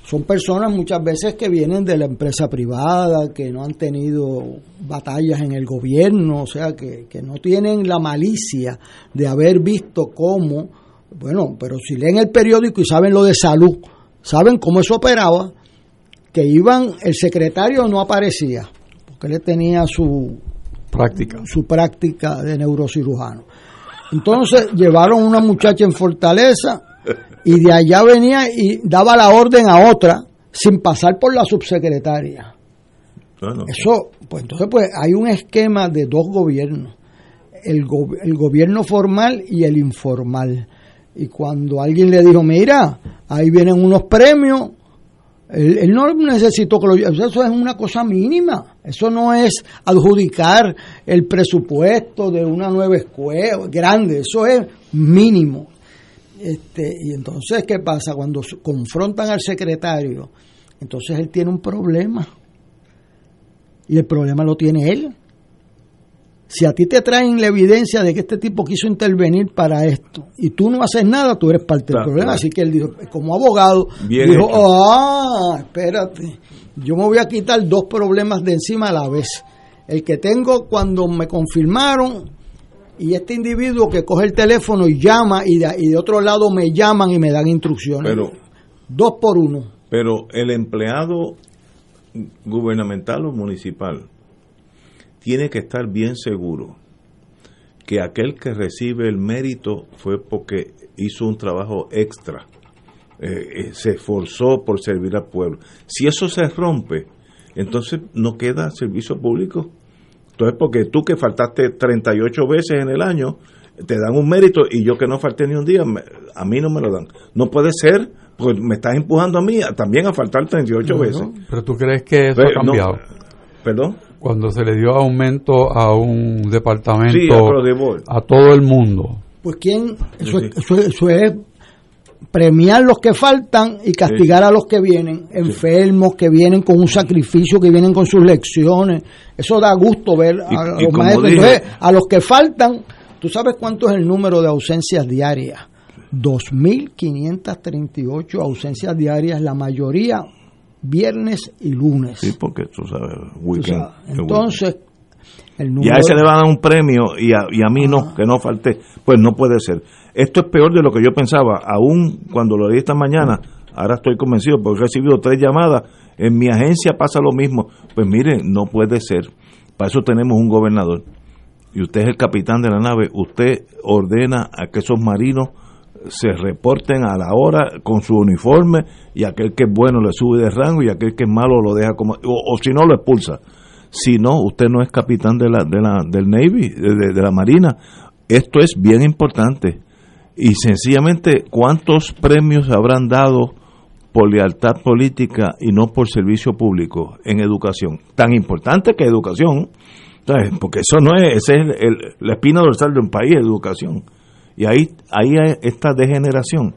Son personas muchas veces que vienen de la empresa privada, que no han tenido batallas en el gobierno, o sea, que, que no tienen la malicia de haber visto cómo, bueno, pero si leen el periódico y saben lo de salud, saben cómo eso operaba, que iban, el secretario no aparecía, porque él tenía su práctica, su práctica de neurocirujano. Entonces llevaron una muchacha en Fortaleza y de allá venía y daba la orden a otra sin pasar por la subsecretaria. Eso, pues entonces pues hay un esquema de dos gobiernos, el, el gobierno formal y el informal. Y cuando alguien le dijo, mira, ahí vienen unos premios, él, no necesitó que lo Eso es una cosa mínima. Eso no es adjudicar el presupuesto de una nueva escuela grande. Eso es mínimo. Este, y entonces, ¿qué pasa? Cuando confrontan al secretario, entonces él tiene un problema. Y el problema lo tiene él. Si a ti te traen la evidencia de que este tipo quiso intervenir para esto y tú no haces nada, tú eres parte del problema. Así que él dijo, como abogado, dijo, ah, espérate, yo me voy a quitar dos problemas de encima a la vez. El que tengo cuando me confirmaron y este individuo que coge el teléfono y llama y de, y de otro lado me llaman y me dan instrucciones. Pero, dos por uno. Pero el empleado gubernamental o municipal tiene que estar bien seguro que aquel que recibe el mérito fue porque hizo un trabajo extra, eh, eh, se esforzó por servir al pueblo. Si eso se rompe, entonces no queda servicio público. Entonces, porque tú que faltaste 38 veces en el año, te dan un mérito y yo que no falté ni un día, a mí no me lo dan. No puede ser, porque me estás empujando a mí también a faltar 38 veces. Pero tú crees que eso ha cambiado. ¿Perdón? cuando se le dio aumento a un departamento a, todo el mundo. Pues quién, eso, es premiar los que faltan y castigar a los que vienen, enfermos, que vienen con un sacrificio, que vienen con sus lecciones. Eso da gusto ver a los maestros. a los que faltan, ¿tú sabes cuánto es el número de ausencias diarias? 2.538 ausencias diarias, la mayoría viernes y lunes. Sí, porque tú sabes, entonces, el número... Y a ese le van a dar un premio y a, y a mí no, que no falte. Pues no puede ser. Esto es peor de lo que yo pensaba. Aún cuando lo leí esta mañana, ahora estoy convencido porque he recibido tres llamadas. En mi agencia pasa lo mismo. Pues miren, no puede ser. Para eso tenemos un gobernador. Y usted es el capitán de la nave. Usted ordena a que esos marinos se reporten a la hora con su uniforme y aquel que es bueno le sube de rango y aquel que es malo lo deja como o, si no lo expulsa si no usted no es capitán de la, de la del navy de, la marina esto es bien importante y sencillamente cuántos premios habrán dado por lealtad política y no por servicio público en educación tan importante que educación Porque eso no es, ese es la espina dorsal de un país, educación. Y ahí, ahí hay esta degeneración.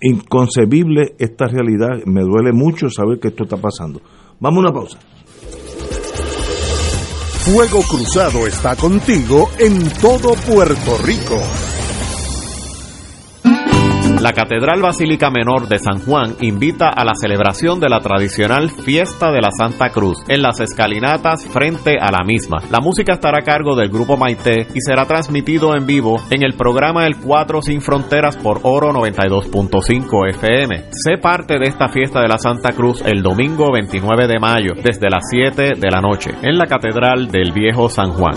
inconcebible esta realidad. Me duele mucho saber que esto está pasando. Vamos a una pausa. Fuego Cruzado está contigo en todo Puerto Rico. La Catedral Basílica Menor de San Juan invita a la celebración de la tradicional Fiesta de la Santa Cruz en las escalinatas frente a la misma. La música estará a cargo del grupo Maite y será transmitido en vivo en el programa El 4 Sin Fronteras por Oro 92.5 FM. Sé parte de esta Fiesta de la Santa Cruz el domingo 29 de mayo desde las 7 de la noche en la Catedral del Viejo San Juan.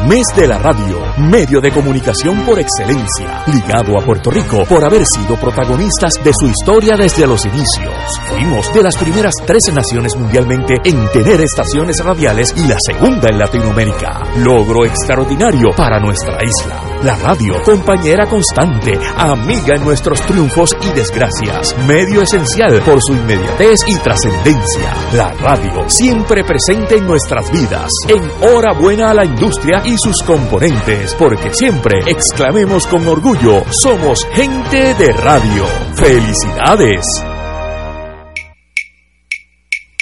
mes de la radio, medio de comunicación por excelencia, ligado a Puerto Rico por haber sido protagonistas de su historia desde los inicios. Fuimos de las primeras tres naciones mundialmente en tener estaciones radiales y la segunda en Latinoamérica. Logro extraordinario para nuestra isla. La radio, compañera constante, amiga en nuestros triunfos y desgracias, medio esencial por su inmediatez y trascendencia. La radio, siempre presente en nuestras vidas. En hora buena a la industria y sus componentes, porque siempre exclamemos con orgullo, somos gente de radio. ¡Felicidades!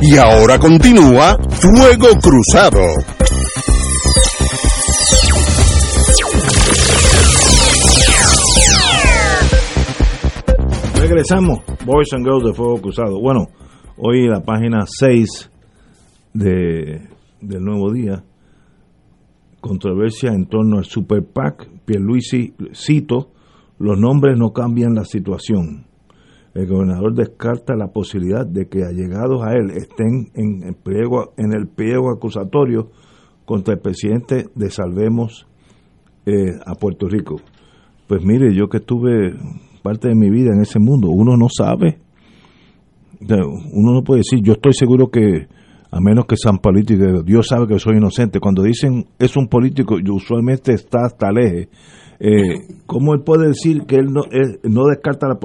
Y ahora continúa Fuego Cruzado. Regresamos, Boys and Girls de Fuego Cruzado. Bueno, hoy la página 6 de, del Nuevo Día controversia en torno al Super PAC, Pierluisi, cito, los nombres no cambian la situación. El gobernador descarta la posibilidad de que allegados a él estén en el pliego, en el pliego acusatorio contra el presidente de Salvemos eh, a Puerto Rico. Pues mire, yo que estuve parte de mi vida en ese mundo, uno no sabe. Uno no puede decir, yo estoy seguro que a menos que sean políticos, Dios sabe que soy inocente. Cuando dicen es un político, usualmente está hasta eje. Eh, ¿Cómo él puede decir que él no, no descarta la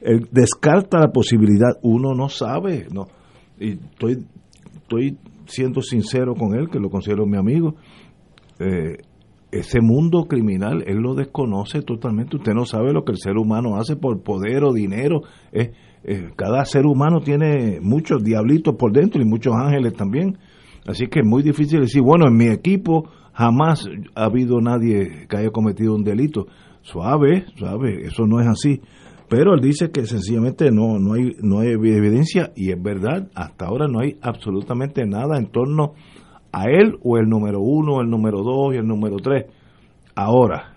él descarta la posibilidad? Uno no sabe, no. Y estoy, estoy siendo sincero con él, que lo considero mi amigo. Eh, ese mundo criminal, él lo desconoce totalmente. Usted no sabe lo que el ser humano hace por poder o dinero. Eh, eh, cada ser humano tiene muchos diablitos por dentro y muchos ángeles también. Así que es muy difícil decir, bueno, en mi equipo jamás ha habido nadie que haya cometido un delito. Suave, suave, eso no es así. Pero él dice que sencillamente no, no, hay, no hay evidencia y es verdad, hasta ahora no hay absolutamente nada en torno a él o el número uno, el número dos y el número tres. Ahora,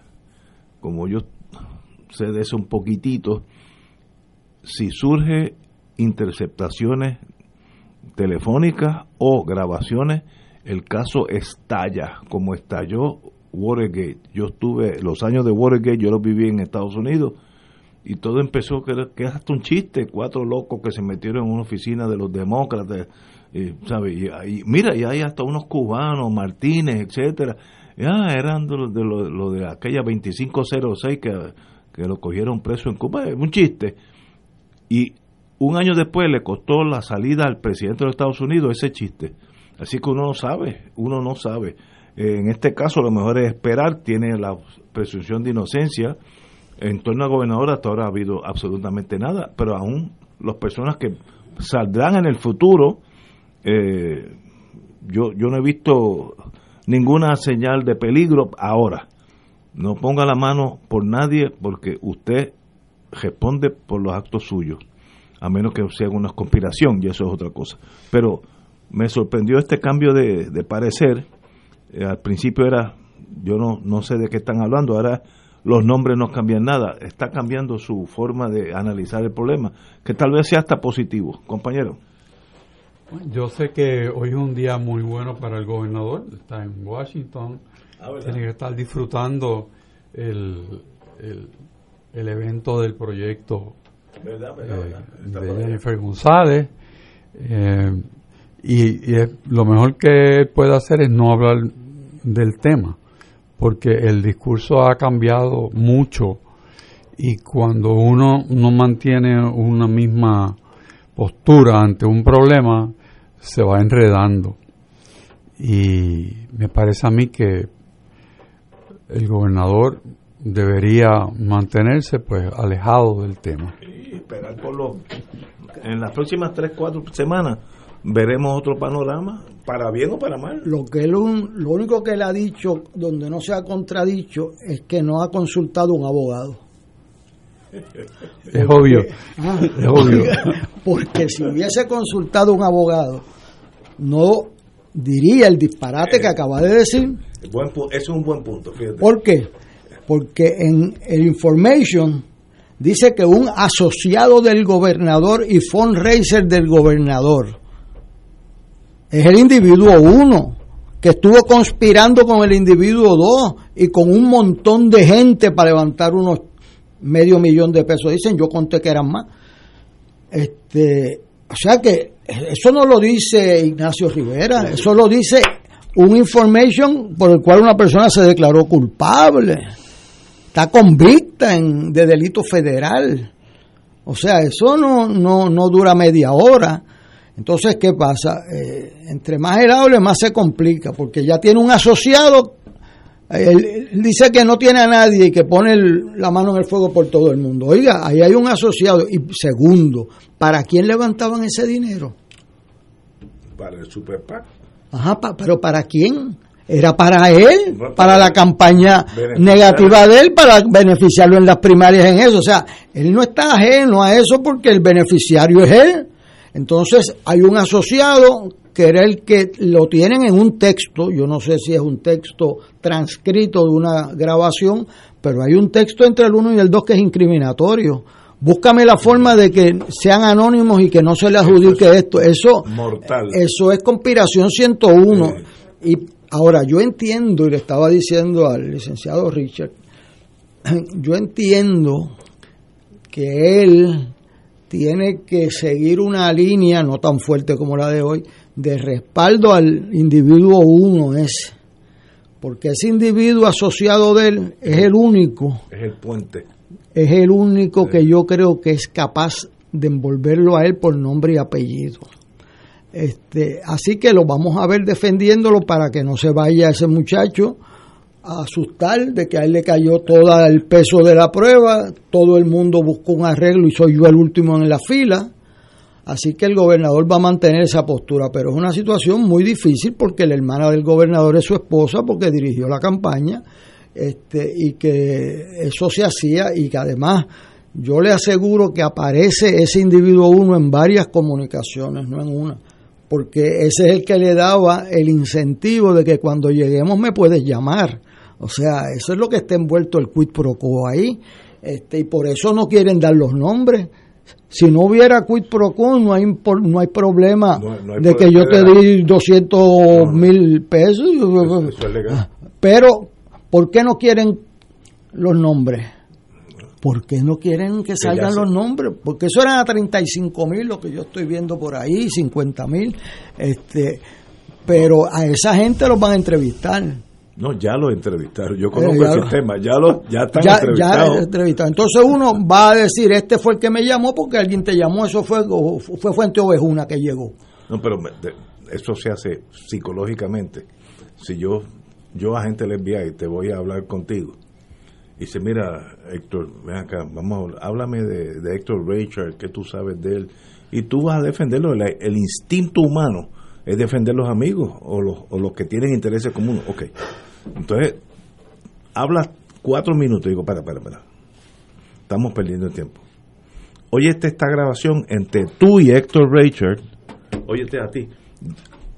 como yo sé de eso un poquitito, si surge interceptaciones telefónicas o grabaciones, el caso estalla, como estalló Watergate. Yo estuve, los años de Watergate yo los viví en Estados Unidos y todo empezó que, es hasta un chiste, cuatro locos que se metieron en una oficina de los demócratas, eh, ¿sabe? Y, mira, y hay hasta unos cubanos, Martínez, etcétera, ah, eran de lo de, lo- lo de aquella 2506 que, que lo cogieron preso en Cuba, es un chiste. Y un año después le costó la salida al presidente de los Estados Unidos ese chiste. Así que uno no sabe, uno no sabe. Eh, en este caso lo mejor es esperar, tiene la presunción de inocencia. En torno al gobernador hasta ahora ha habido absolutamente nada, pero aún las personas que saldrán en el futuro, eh, yo, yo no he visto ninguna señal de peligro ahora. No ponga la mano por nadie porque usted responde por los actos suyos, a menos que sea una conspiración y eso es otra cosa. Pero me sorprendió este cambio de, de parecer. Eh, al principio era, yo no, no sé de qué están hablando, ahora los nombres no cambian nada, está cambiando su forma de analizar el problema, que tal vez sea hasta positivo, compañero. Yo sé que hoy es un día muy bueno para el gobernador, está en Washington, Ah, tiene que estar disfrutando el, el, el evento del proyecto ¿Verdad, eh, de Jennifer González. eh, y y es- lo mejor que puede hacer es no hablar del tema, porque el discurso ha cambiado mucho y cuando uno no mantiene una misma postura ante un problema, se va enredando. Y me parece a mí que el gobernador debería mantenerse pues alejado del tema. Y esperar por los... En las próximas tres, cuatro semanas veremos otro panorama, para bien o para mal. Lo que él un- lo único que él ha dicho, donde no se ha contradicho, es que no ha consultado un abogado. Es obvio, Ah, es obvio. Porque si hubiese consultado un abogado, no diría el disparate que acaba de decir. Buen es un buen punto, fíjate. ¿Por qué? Porque en el information dice que un asociado del gobernador y fundraiser del gobernador es el individuo uno que estuvo conspirando con el individuo dos y con un montón de gente para levantar unos medio millón de pesos. Dicen, yo conté que eran más. Este, o sea que eso no lo dice Ignacio Rivera, eso lo dice un information por el cual una persona se declaró culpable, está convicta en, de delito federal. O sea, eso no, no, no dura media hora. Entonces, ¿qué pasa? Eh, entre más él más se complica, porque ya tiene un asociado, él, él dice que no tiene a nadie y que pone el- la mano en el fuego por todo el mundo. Oiga, ahí hay un asociado. Y segundo, ¿para quién levantaban ese dinero? Para el Super PAC. Ajá, pa- pero ¿para quién? Era para él, para la campaña negativa de él, para beneficiarlo en las primarias en eso. O sea, él no está ajeno a eso porque el beneficiario es él. Entonces, hay un asociado que era el que lo tienen en un texto, yo no sé si es un texto transcrito de una grabación, pero hay un texto entre el 1 y el 2 que es incriminatorio. Búscame la forma de que sean anónimos y que no se le adjudique esto. Eso, Mortal. eso es conspiración 101. Y ahora yo entiendo, y le estaba diciendo al licenciado Richard, yo entiendo que él tiene que seguir una línea no tan fuerte como la de hoy de respaldo al individuo uno ese porque ese individuo asociado de él es el único Es el puente. es el único que yo creo que es capaz de envolverlo a él por nombre y apellido. Este, así que lo vamos a ver defendiéndolo para que no se vaya ese muchacho asustar de que a él le cayó todo el peso de la prueba, todo el mundo buscó un arreglo y soy yo el último en la fila. Así que el gobernador va a mantener esa postura, pero es una situación muy difícil porque la hermana del gobernador es su esposa porque dirigió la campaña este, y que eso se hacía y que además yo le aseguro que aparece ese individuo uno en varias comunicaciones, no en una, porque ese es el que le daba el incentivo de que cuando lleguemos me puedes llamar. O sea, eso es lo que está envuelto el quid pro quo ahí, este, y por eso no quieren dar los nombres. Si no hubiera quid pro quo, no hay, no hay problema No- no hay de que yo te di 200 mil pesos. Eso es legal. Pero, ¿por qué no quieren los nombres? ¿por qué no quieren que salgan los nombres? Porque eso eran a 35 mil, lo que yo estoy viendo por ahí, 50 mil. Este, pero a esa gente los van a entrevistar. No, ya lo entrevistaron. Yo conozco el sistema, ya lo ya están entrevistados. Entonces uno va a decir, este fue el que me llamó porque alguien te llamó, eso fue fue Fuente Ovejuna que llegó. No, pero eso se hace psicológicamente. Si yo yo agente del FBI te voy a hablar contigo y dice, mira, Héctor, ven acá, vamos, háblame de, de Héctor Richard, ¿qué tú sabes de él? Y tú vas a defenderlo, el instinto humano es defender los amigos o los, o los que tienen intereses comunes. Ok. Entonces, hablas cuatro minutos y digo, para, para, para. Estamos perdiendo el tiempo. Oye, esta grabación entre tú y Héctor Richard. Óyete a ti.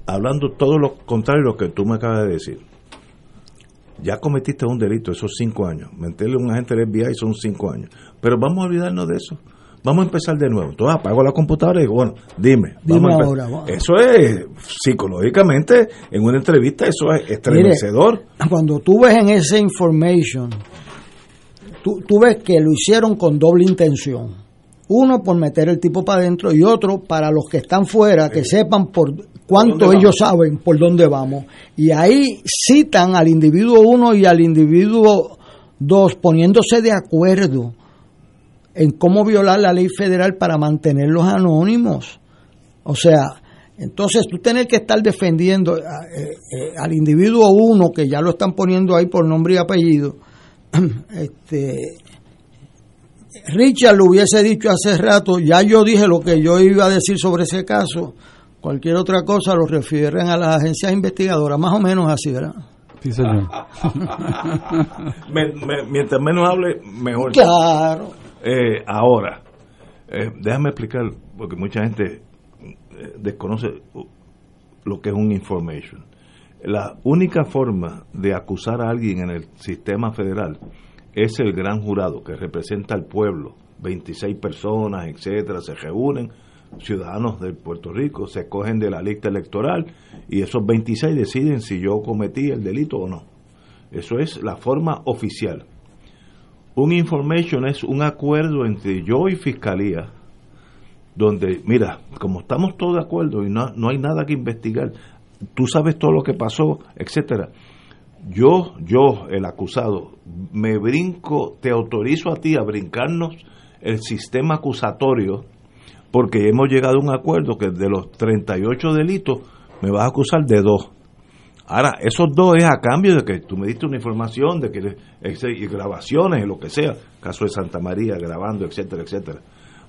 Hablando todo lo contrario a lo que tú me acabas de decir. Ya cometiste un delito esos cinco años. Meterle a un agente del FBI son cinco años. Pero vamos a olvidarnos de eso. Vamos a empezar de nuevo. Entonces apago la computadora y digo, bueno, dime. dime ahora. Eso es psicológicamente, en una entrevista, eso es estremecedor. cuando tú ves en ese information, tú, tú ves que lo hicieron con doble intención. Uno por meter el tipo para adentro y otro para los que están fuera, que sepan por cuánto ellos saben por dónde vamos. Y ahí citan al individuo uno y al individuo dos poniéndose de acuerdo en cómo violar la ley federal para mantenerlos anónimos. O sea, entonces tú tienes que estar defendiendo eh, eh, al individuo uno, que ya lo están poniendo ahí por nombre y apellido. Este, Richard lo hubiese dicho hace rato, ya yo dije lo que yo iba a decir sobre ese caso. Cualquier otra cosa lo refieren a las agencias investigadoras, más o menos así, ¿verdad? Sí, señor. mientras menos hable, mejor. Claro. Eh, ahora, eh, déjame explicar, porque mucha gente eh, desconoce lo que es un information. La única forma de acusar a alguien en el sistema federal es el gran jurado que representa al pueblo, 26 personas, etcétera, se reúnen, ciudadanos de Puerto Rico, se cogen de la lista electoral y esos 26 deciden si yo cometí el delito o no. Eso es la forma oficial. Un information es un acuerdo entre yo y fiscalía, donde, mira, como estamos todos de acuerdo y no, no hay nada que investigar, tú sabes todo lo que pasó, etcétera. Yo, yo, el acusado, me brinco, te autorizo a ti a brincarnos el sistema acusatorio, porque hemos llegado a un acuerdo que de los 38 delitos me vas a acusar de dos. Ahora, esos dos es a cambio de que tú me diste una información, de que y grabaciones, lo que sea, caso de Santa María grabando, etcétera, etcétera.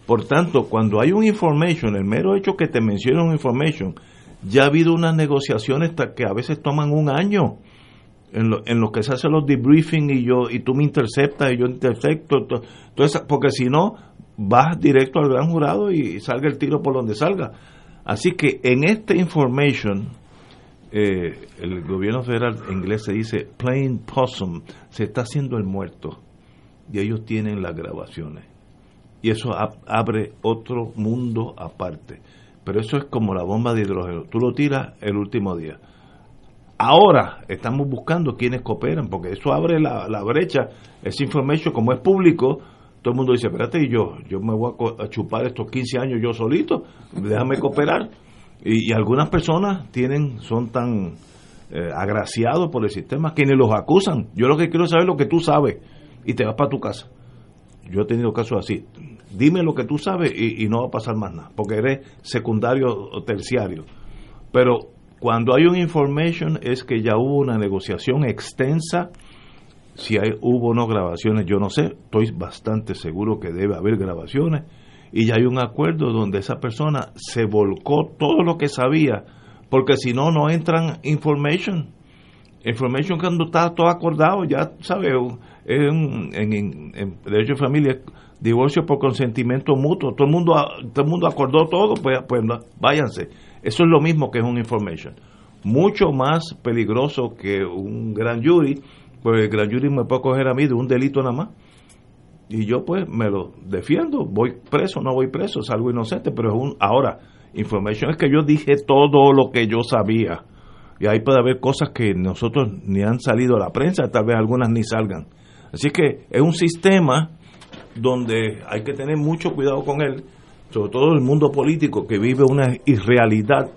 Por tanto, cuando hay un information, el mero hecho que te menciona un information, ya ha habido unas negociaciones que a veces toman un año. En lo, en lo que se hacen los debriefing y yo y tú me interceptas y yo intercepto entonces porque si no vas directo al gran jurado y salga el tiro por donde salga. Así que en este information eh, el gobierno federal inglés se dice plain possum, se está haciendo el muerto y ellos tienen las grabaciones. Y eso abre otro mundo aparte. Pero eso es como la bomba de hidrógeno. Tú lo tiras el último día. Ahora estamos buscando quienes cooperan, porque eso abre la, brecha. Ese information, como es público, todo el mundo dice, espérate, y yo, yo me voy a, chupar estos 15 años yo solito, déjame cooperar. Y, algunas personas tienen son tan eh, agraciados por el sistema que ni los acusan. Yo lo que quiero saber es lo que tú sabes y te vas para tu casa. Yo he tenido casos así. Dime lo que tú sabes y, no va a pasar más nada, porque eres secundario o terciario. Pero cuando hay un information es que ya hubo una negociación extensa. Si hay, hubo o no grabaciones, yo no sé. Estoy bastante seguro que debe haber grabaciones y ya hay un acuerdo donde esa persona se volcó todo lo que sabía, porque si no, no entran information. Information cuando está todo acordado, ya sabes, en, en, en, derecho de familia, divorcio por consentimiento mutuo, todo el mundo, todo el mundo acordó todo, pues, pues váyanse. Eso es lo mismo que es un information. Mucho más peligroso que un gran jury, pues el gran jury me puede coger a mí de un delito nada más y yo pues me lo defiendo, voy preso, no voy preso, es algo inocente, pero es un ahora información es que yo dije todo lo que yo sabía y ahí puede haber cosas que nosotros ni han salido a la prensa, tal vez algunas ni salgan. Así que es un sistema donde hay que tener mucho cuidado con él, sobre todo el mundo político que vive una irrealidad.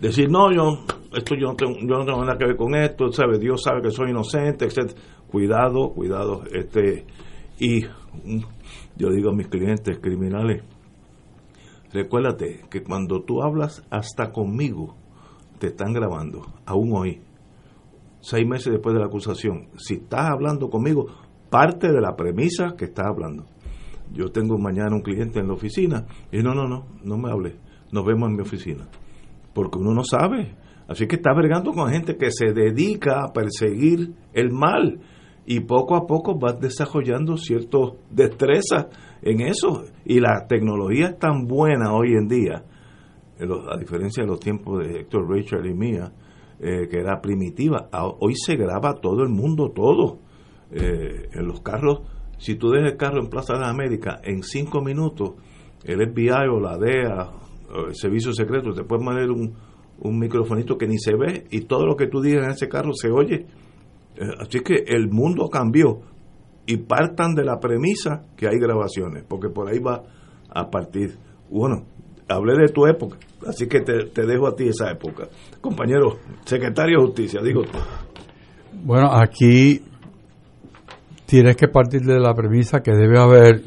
Decir, no, yo, esto yo no tengo, yo no tengo nada que ver con esto, ¿sabe? Dios sabe que soy inocente, etc. Cuidado, cuidado. este Y yo digo a mis clientes criminales, recuérdate que cuando tú hablas hasta conmigo, te están grabando, aún hoy, seis meses después de la acusación. Si estás hablando conmigo, parte de la premisa que estás hablando. Yo tengo mañana un cliente en la oficina y no, no, no, no me hable, nos vemos en mi oficina. Porque uno no sabe. Así que está bregando con gente que se dedica a perseguir el mal y poco a poco vas desarrollando ciertas destrezas en eso. Y la tecnología es tan buena hoy en día, a diferencia de los tiempos de Héctor Richard y mía, eh, que era primitiva. Hoy se graba todo el mundo, todo. Eh, en los carros, si tú dejas el carro en Plaza de las Américas, en cinco minutos, el FBI o la DEA, o el Servicio Secreto, te puede poner un, un microfonito que ni se ve y todo lo que tú digas en ese carro se oye. Eh, así que el mundo cambió y partan de la premisa que hay grabaciones, porque por ahí va a partir. Bueno, hablé de tu época, así que te, dejo a ti esa época. Compañero, secretario de Justicia, digo tú. Bueno, aquí tienes que partir de la premisa que debe haber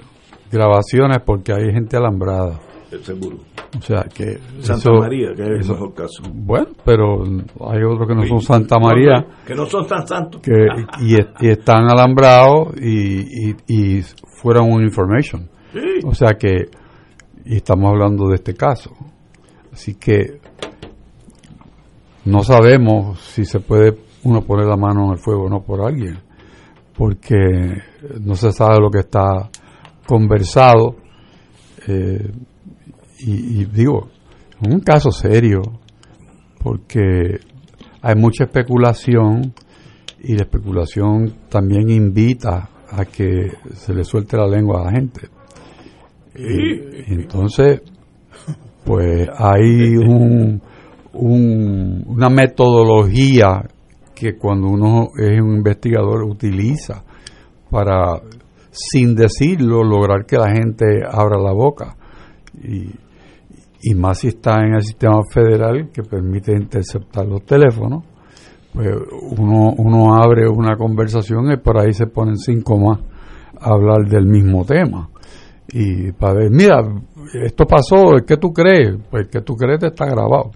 grabaciones porque hay gente alambrada. Seguro. O sea que. Santa María, que es el mejor caso. Bueno, pero hay otros que no son Santa María. Que no son tan santos. Que, y, y están alambrados y, y, y fueron un information. Sí. O sea que. Y estamos hablando de este caso. Así que. No sabemos si se puede uno poner la mano en el fuego o no por alguien. Porque no se sabe lo que está conversado. Eh, y, y, digo, es un caso serio, porque hay mucha especulación y la especulación también invita a que se le suelte la lengua a la gente. Y, entonces, pues hay un, un, una metodología que cuando uno es un investigador utiliza para, sin decirlo, lograr que la gente abra la boca. Y, y más si está en el sistema federal que permite interceptar los teléfonos, pues uno, uno abre una conversación y por ahí se ponen cinco más a hablar del mismo tema. Y para ver, mira, esto pasó, ¿qué tú crees? Pues que tú crees está grabado.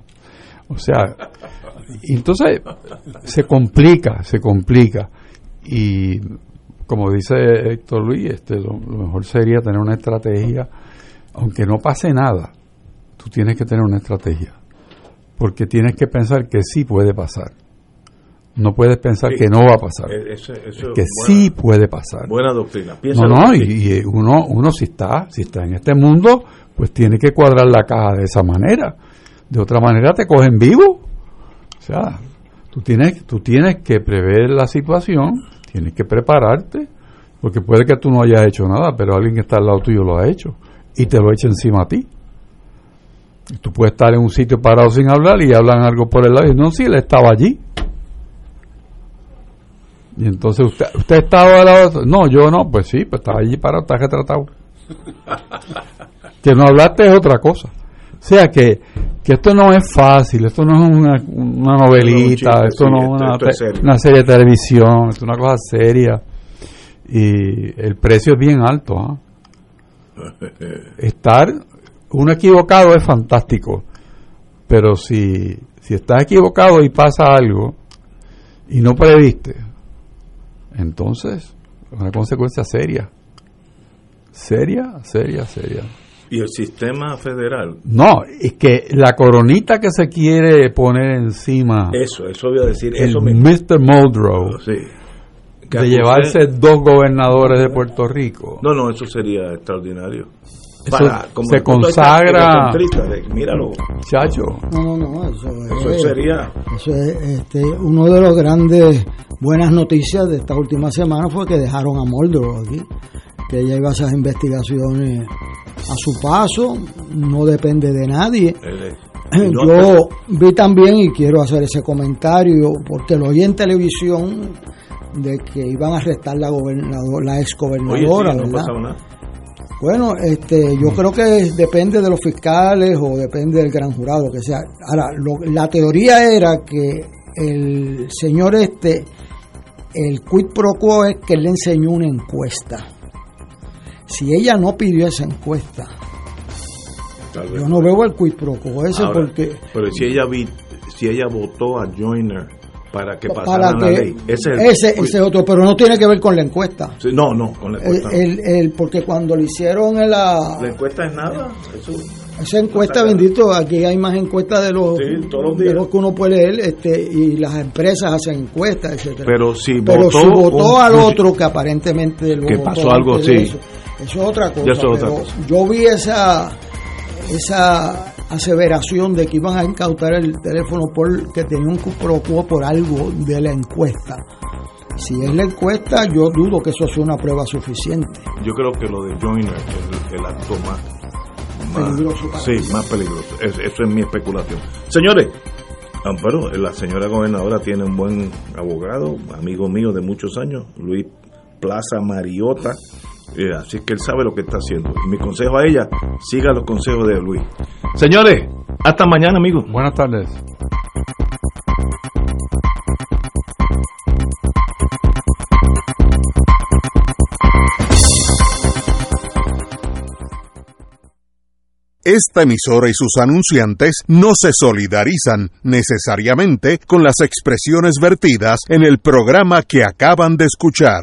O sea, entonces se complica, se complica. Y como dice Héctor Luis, este, lo mejor sería tener una estrategia, aunque no pase nada, tú tienes que tener una estrategia. Porque tienes que pensar que sí puede pasar. No puedes pensar Sí. que no va a pasar. Eso- eso que sí puede pasar. Buena doctrina. No, Piénsalo no, así. y, y uno, uno si está, si está en este mundo, pues tiene que cuadrar la caja de esa manera. De otra manera te cogen vivo. O sea, tú tienes, tú tienes que prever la situación, tienes que prepararte, porque puede que tú no hayas hecho nada, pero alguien que está al lado tuyo lo ha hecho y te lo echa encima a ti. Tú puedes estar en un sitio parado sin hablar y hablan algo por el lado y no, si él estaba allí. Y entonces usted, usted estaba al lado, no, yo no, pues sí, pues estaba allí parado, está retratado. que no hablaste es otra cosa. O sea que, que esto no es fácil, esto no es una, una novelita, No, esto sí, no es esto- una, esto te- serie de televisión, es una cosa seria. Y el precio es bien alto. ¿ah? Estar uno equivocado es fantástico, pero si, si estás equivocado y pasa algo y no previste, entonces es una consecuencia seria. Seria, seria, seria. Y el sistema federal, No, es que la coronita que se quiere poner encima eso, eso voy a decir, el eso mismo. Mr. Muldrow Sí. Que de llevarse dos gobernadores de Puerto Rico. No, no, eso sería extraordinario. Eso como se consagra- de, Míralo. Chacho. No, no, no, eso, Eso es, sería. eso es, este, uno de los grandes buenas noticias de esta última semana fue que dejaron a Moldro aquí, que ella iba a hacer investigaciones a su paso, no depende de nadie. Él- no, Yo vi también y quiero hacer ese comentario porque lo oí en televisión de que iban a arrestar la gobernador, la ex Oye, gobernadora, sí, no ha ¿verdad? Bueno, este, yo creo que depende de los fiscales o depende del gran jurado que sea. Ahora, la teoría era que el señor este, el quid pro quo es que le enseñó una encuesta. Si ella no pidió esa encuesta, yo no veo el quid pro quo ese porque... Pero si ella, vi, si ella votó a Joyner para que pasara la ley. Ese, es ese, otro, pero no tiene que ver con la encuesta. no, no, con la encuesta. El, el, porque cuando le hicieron la... La encuesta es nada. esa encuesta, bendito, aquí hay más encuestas de los, de los que uno puede leer este, y las empresas hacen encuestas, etcétera Pero si pero votó, si votó al otro que aparentemente que pasó algo, sí. Eso, eso, es otra cosa. pero Yo vi esa esa aseveración de que iban a incautar el teléfono porque tenía un quo por algo de la encuesta. Si es la encuesta, yo dudo que eso sea una prueba suficiente. Yo creo que lo de Joyner es el, acto más, peligroso. Sí, más peligroso. eso es mi especulación. Señores, Amparo, la señora gobernadora tiene un buen abogado, amigo mío de muchos años, Luis Plaza Mariota eh, así que él sabe lo que está haciendo. Mi consejo a ella, siga los consejos de Luis. Señores, hasta mañana, amigos. Buenas tardes. Esta emisora y sus anunciantes no se solidarizan necesariamente con las expresiones vertidas en el programa que acaban de escuchar.